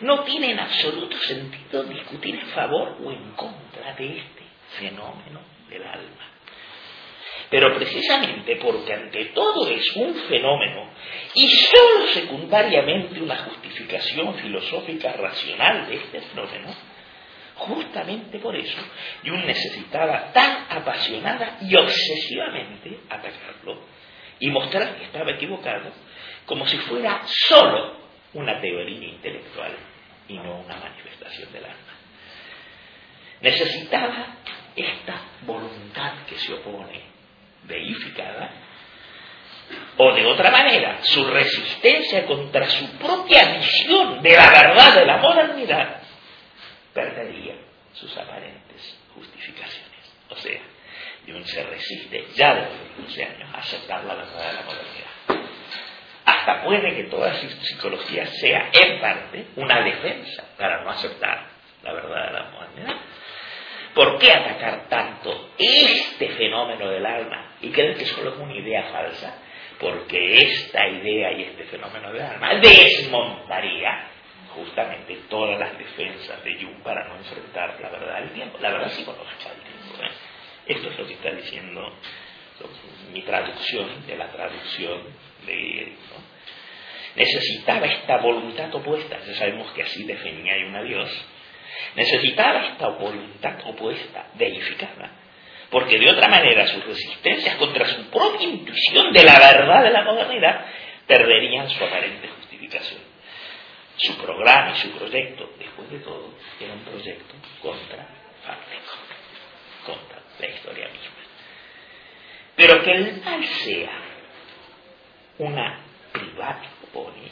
S1: no tiene en absoluto sentido discutir en favor o en contra de este fenómeno del alma. Pero precisamente porque ante todo es un fenómeno y solo secundariamente una justificación filosófica racional de este fenómeno, Justamente por eso, Jung necesitaba tan apasionada y obsesivamente atacarlo y mostrar que estaba equivocado, como si fuera solo una teoría intelectual y no una manifestación del alma. Necesitaba esta voluntad que se opone, deificada, o de otra manera, su resistencia contra su propia visión de la verdad de la modernidad, perdería sus aparentes justificaciones. O sea, Jung se resiste ya desde los 15 años a aceptar la verdad de la modernidad. Hasta puede que toda psicología sea en parte una defensa para no aceptar la verdad de la modernidad. ¿Por qué atacar tanto este fenómeno del alma y creer que solo es una idea falsa? Porque esta idea y este fenómeno del alma desmontaría justamente todas las defensas de Jung para no enfrentar la verdad del tiempo, la verdad psicológica del tiempo. ¿eh? Esto es lo que está diciendo mi traducción de la traducción de Necesitaba esta voluntad opuesta, ya sabemos que así definía Jung a Dios, necesitaba esta voluntad opuesta, deificada, porque de otra manera sus resistencias contra su propia intuición de la verdad de la modernidad perderían su aparente justificación. Su programa y su proyecto, después de todo, era un proyecto contra Fábrico, contra la historia misma. Pero que el mal sea una privada pony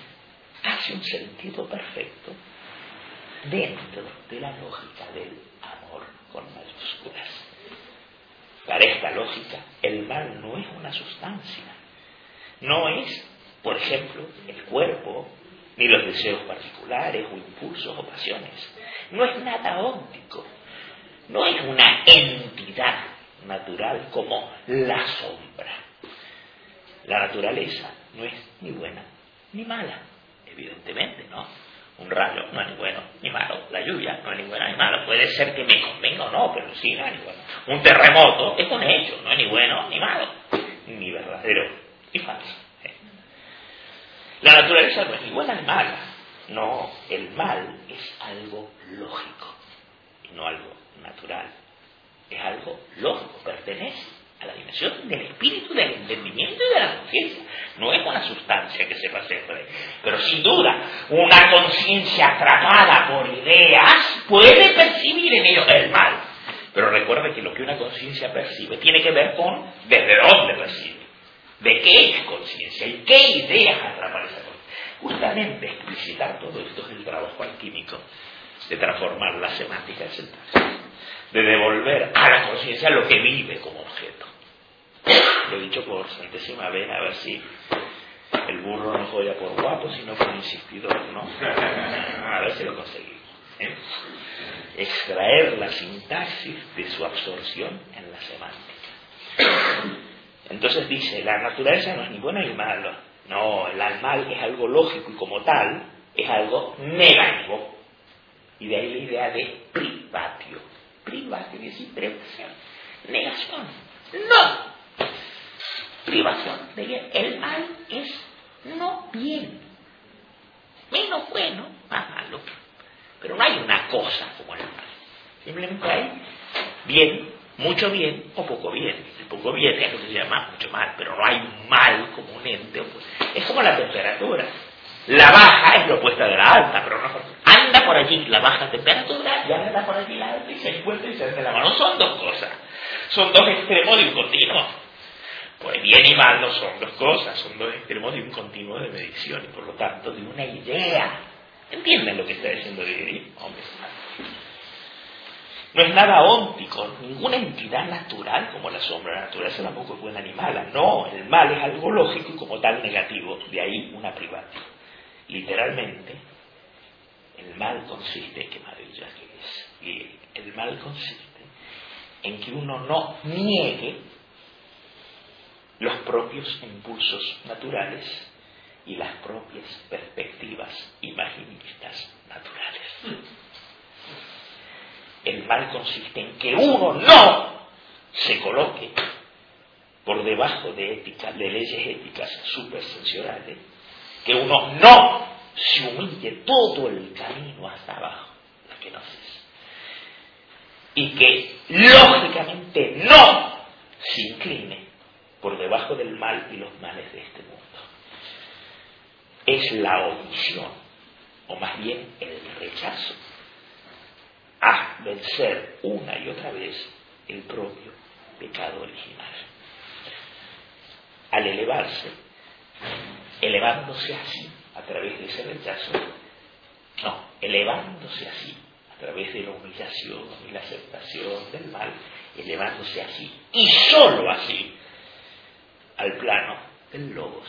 S1: hace un sentido perfecto dentro de la lógica del amor con mayúsculas. Para esta lógica, el mal no es una sustancia, no es, por ejemplo, el cuerpo ni los deseos particulares o impulsos o pasiones. No es nada óptico, no es una entidad natural como la sombra. La naturaleza no es ni buena ni mala, evidentemente, ¿no? Un rayo no es ni bueno ni malo, la lluvia no es ni buena ni mala, puede ser que me convenga o no, pero sí no es ni bueno. Un terremoto es un hecho, no es ni bueno ni malo, ni verdadero ni falso. La naturaleza no es ni buena ni mala. No, el mal es algo lógico y no algo natural. Es algo lógico, pertenece a la dimensión del espíritu, del entendimiento y de la conciencia. No es una sustancia que se pase por. Pero sin duda, una conciencia atrapada por ideas puede percibir en ello el mal. Pero recuerde que lo que una conciencia percibe tiene que ver con desde dónde percibe, de qué es conciencia y qué ideas atrapan esa conciencia. Justamente explicitar todo esto es el trabajo alquímico de transformar la semántica en de devolver a la conciencia lo que vive como objeto. Lo he dicho por centésima vez, a ver si el burro no joya por guapo, sino por insistidor, ¿no? A ver si lo conseguimos. ¿eh? Extraer la sintaxis de su absorción en la semántica. Entonces dice, la naturaleza no es ni buena ni mala, no, el mal es algo lógico y como tal es algo negativo. Y de ahí la idea de privatio. Privatio quiere decir. Negación. No. Privación de bien. El mal es no bien. Menos bueno, más malo. Pero no hay una cosa como el mal. Simplemente hay bien mucho bien o poco bien. El poco bien es lo que se llama mucho mal, pero no hay mal como un ente. Es como la temperatura. La baja es lo opuesta de la alta, pero no anda por allí la baja temperatura y anda por allí la alta y se encuentra y se hace la mano. Son dos cosas. Son dos extremos de un continuo. Pues bien y mal no son dos cosas, son dos extremos de un continuo de medición y por lo tanto de una idea. ¿Entienden lo que está diciendo Didier? Hombre, no es nada óntico, ninguna entidad natural como la sombra. La naturaleza tampoco es buena ni mala. No, el mal es algo lógico y como tal negativo. De ahí una privada. Literalmente, el mal consiste, qué maravilla que es, el mal consiste en que uno no niegue los propios impulsos naturales y las propias perspectivas imaginistas naturales. El mal consiste en que uno no se coloque por debajo de ética, de leyes éticas supersensoriales, que uno no se humille todo el camino hasta abajo, la y que lógicamente no se incline por debajo del mal y los males de este mundo. Es la omisión, o más bien el rechazo, a vencer una y otra vez el propio pecado original. Al elevarse, elevándose así a través de ese rechazo, no, elevándose así a través de la humillación y la aceptación del mal, elevándose así y sólo así al plano del logos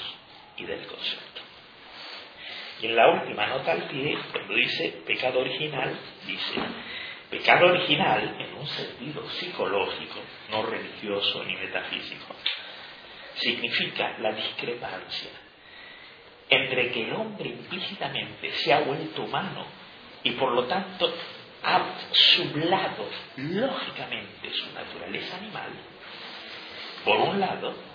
S1: y del concepto. Y en la última nota al pie, cuando dice pecado original, dice pecado original en un sentido psicológico, no religioso ni metafísico, significa la discrepancia entre que el hombre implícitamente se ha vuelto humano y por lo tanto ha sublado lógicamente su naturaleza animal, por un lado,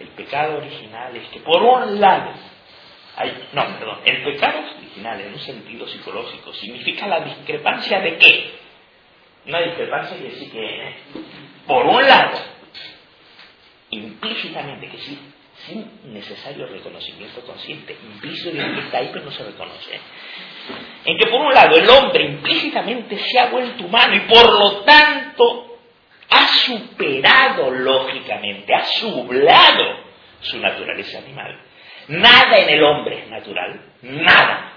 S1: el pecado original es que por un lado, hay, no, perdón, el pecado original en un sentido psicológico significa la discrepancia de qué? Una discrepancia quiere decir que, por un lado, implícitamente, que sí, sin necesario reconocimiento consciente, implícito que está ahí pero no se reconoce, en que por un lado el hombre implícitamente se ha vuelto humano y por lo tanto ha superado lógicamente, ha sublado su naturaleza animal. Nada en el hombre es natural, nada.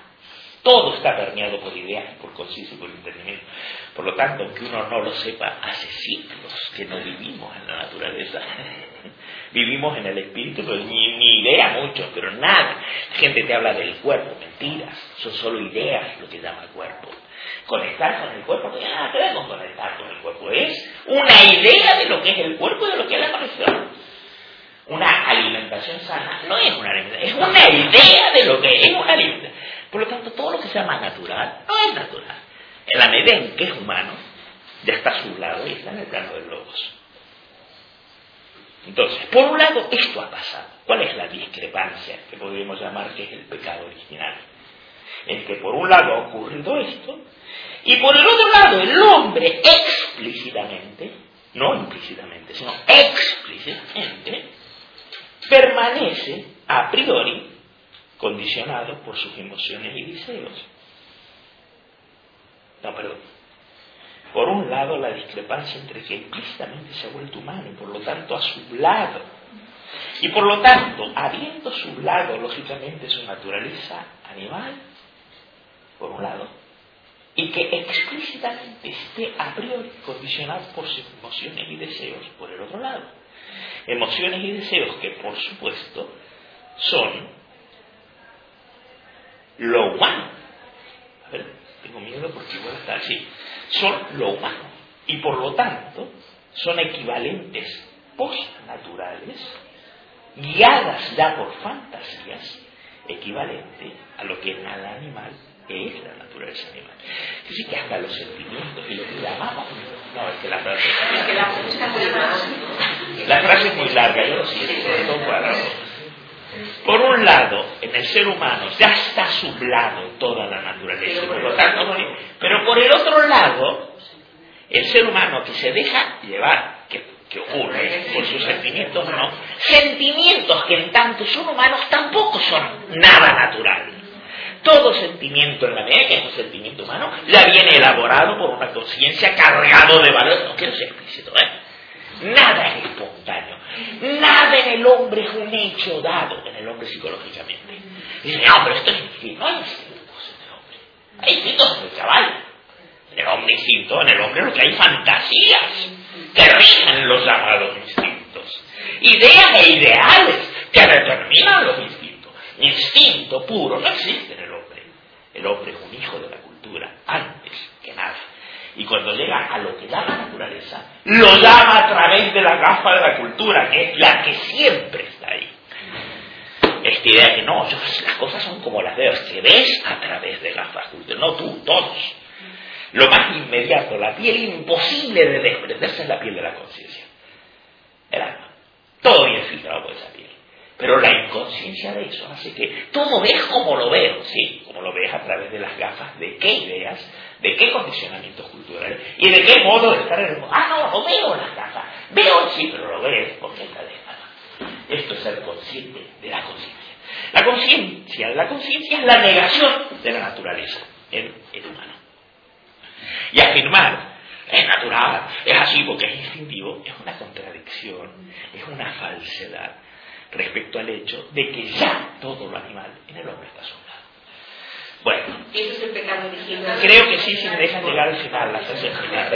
S1: Todo está permeado por ideas, por conciencia y por entendimiento. Por lo tanto, aunque uno no lo sepa, hace siglos que no vivimos en la naturaleza. vivimos en el espíritu, pero ni, idea mucho, pero nada. La gente te habla del cuerpo, mentiras, son solo ideas lo que llama cuerpo. Conectar con el cuerpo no tiene nada que ver con conectar con el cuerpo, es una idea de lo que es el cuerpo y de lo que es la conexión. Una alimentación sana no es una alimentación, es una idea de lo que es una alimentación. Por lo tanto, todo lo que se llama natural no es natural. En la medida en que es humano, ya está a su lado y está en el plano de logos. Entonces, por un lado, esto ha pasado. ¿Cuál es la discrepancia que podríamos llamar que es el pecado original? En que por un lado ha ocurrido esto, y por el otro lado el hombre explícitamente, no implícitamente, sino explícitamente, permanece a priori condicionado por sus emociones y deseos. No, perdón. Por un lado, la discrepancia entre que implícitamente se ha vuelto humano y por lo tanto ha sublado. Y por lo tanto, habiendo sublado lógicamente su naturaleza animal, por un lado, y que explícitamente esté a priori condicionado por sus emociones y deseos, por el otro lado. Emociones y deseos que, por supuesto, son lo humano. A ver, tengo miedo porque igual está así son lo humano y por lo tanto son equivalentes postnaturales, guiadas ya por fantasías, equivalente a lo que en el animal es la naturaleza animal. Así que hasta los sentimientos y lo que llamamos. No, es que la frase. Es que la frase es muy larga. La frase es muy larga, yo lo siento, por un lado, en el ser humano ya está sublado toda la naturaleza, por lo tanto, pero por el otro lado, el ser humano que se deja llevar, que, ocurre por sus sentimientos o no, sentimientos que en tanto son humanos tampoco son nada natural. Todo sentimiento, en la medida que es un sentimiento humano, ya viene elaborado por una conciencia cargado de valor. No quiero ser explícito, ¿eh? Nada es espontáneo. Nada en el hombre es un hecho dado, en el hombre psicológicamente. Dice, no, pero esto es instinto. No hay instintos en el hombre. Hay instintos en el caballo. En el hombre instinto, en el hombre lo que hay fantasías que rigen los llamados instintos. Ideas e ideales que determinan los instintos. Instinto puro no existe en el. El hombre es un hijo de la cultura, antes que nada y cuando llega a lo que llama naturaleza, lo llama a través de la gafa de la cultura, que es la que siempre está ahí. Esta idea que no, las cosas son como las veo, que ves a través de gafas cultura, no tú, todos. Lo más inmediato, la piel imposible de desprenderse es la piel de la conciencia. El alma. Todo bien filtrado esa piel. Pero la inconsciencia de eso hace que todo ves como lo veo, sí, como lo ves a través de las gafas de qué ideas, de qué condicionamientos culturales y de qué modo de estar en el mundo. Ah, no, no veo las gafas, veo sí, pero lo ves porque está de Esto es ser consciente de la conciencia. La conciencia, la conciencia es la negación de la naturaleza en el humano. Y afirmar es natural, es así porque es instintivo, es una contradicción, es una falsedad respecto al hecho de que ya todo lo animal en el hombre está sobrado. Bueno,
S2: ¿Eso es el pecado original?
S1: creo que sí, si me dejan llegar al final, la sesión final.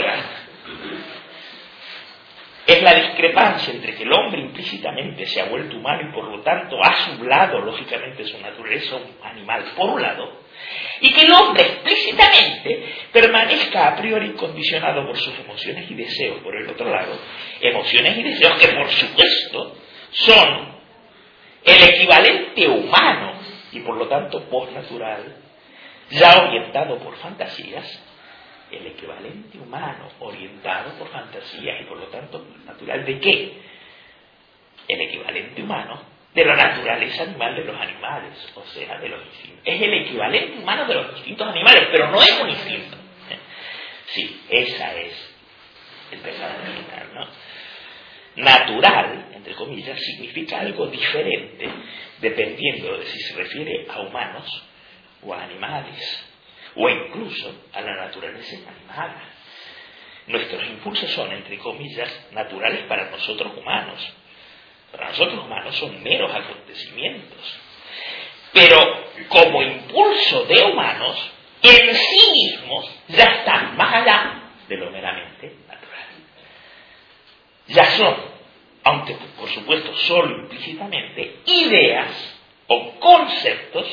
S1: Es la discrepancia entre que el hombre implícitamente se ha vuelto humano y por lo tanto ha sublado lógicamente su naturaleza animal por un lado, y que el hombre explícitamente permanezca a priori condicionado por sus emociones y deseos por el otro lado, emociones y deseos que por supuesto son el equivalente humano y por lo tanto postnatural, ya orientado por fantasías, el equivalente humano orientado por fantasías y por lo tanto natural de qué? El equivalente humano de la naturaleza animal de los animales, o sea, de los instintos. Es el equivalente humano de los distintos animales, pero no es un instinto. Sí, esa es el pecado original, ¿no? Natural, entre comillas, significa algo diferente dependiendo de si se refiere a humanos o a animales o incluso a la naturaleza animal. Nuestros impulsos son, entre comillas, naturales para nosotros humanos. Para nosotros humanos son meros acontecimientos. Pero como impulso de humanos, en sí mismos ya están más allá de lo meramente. Ya son, aunque por supuesto solo implícitamente, ideas o conceptos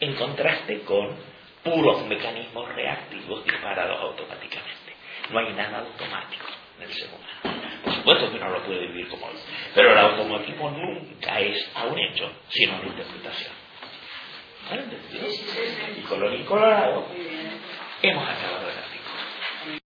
S1: en contraste con puros mecanismos reactivos disparados automáticamente. No hay nada automático en el ser humano. Por supuesto que no lo puede vivir como él, pero el automatismo nunca es a un hecho, sino una interpretación. ¿Vale? Y color y colorado, hemos acabado de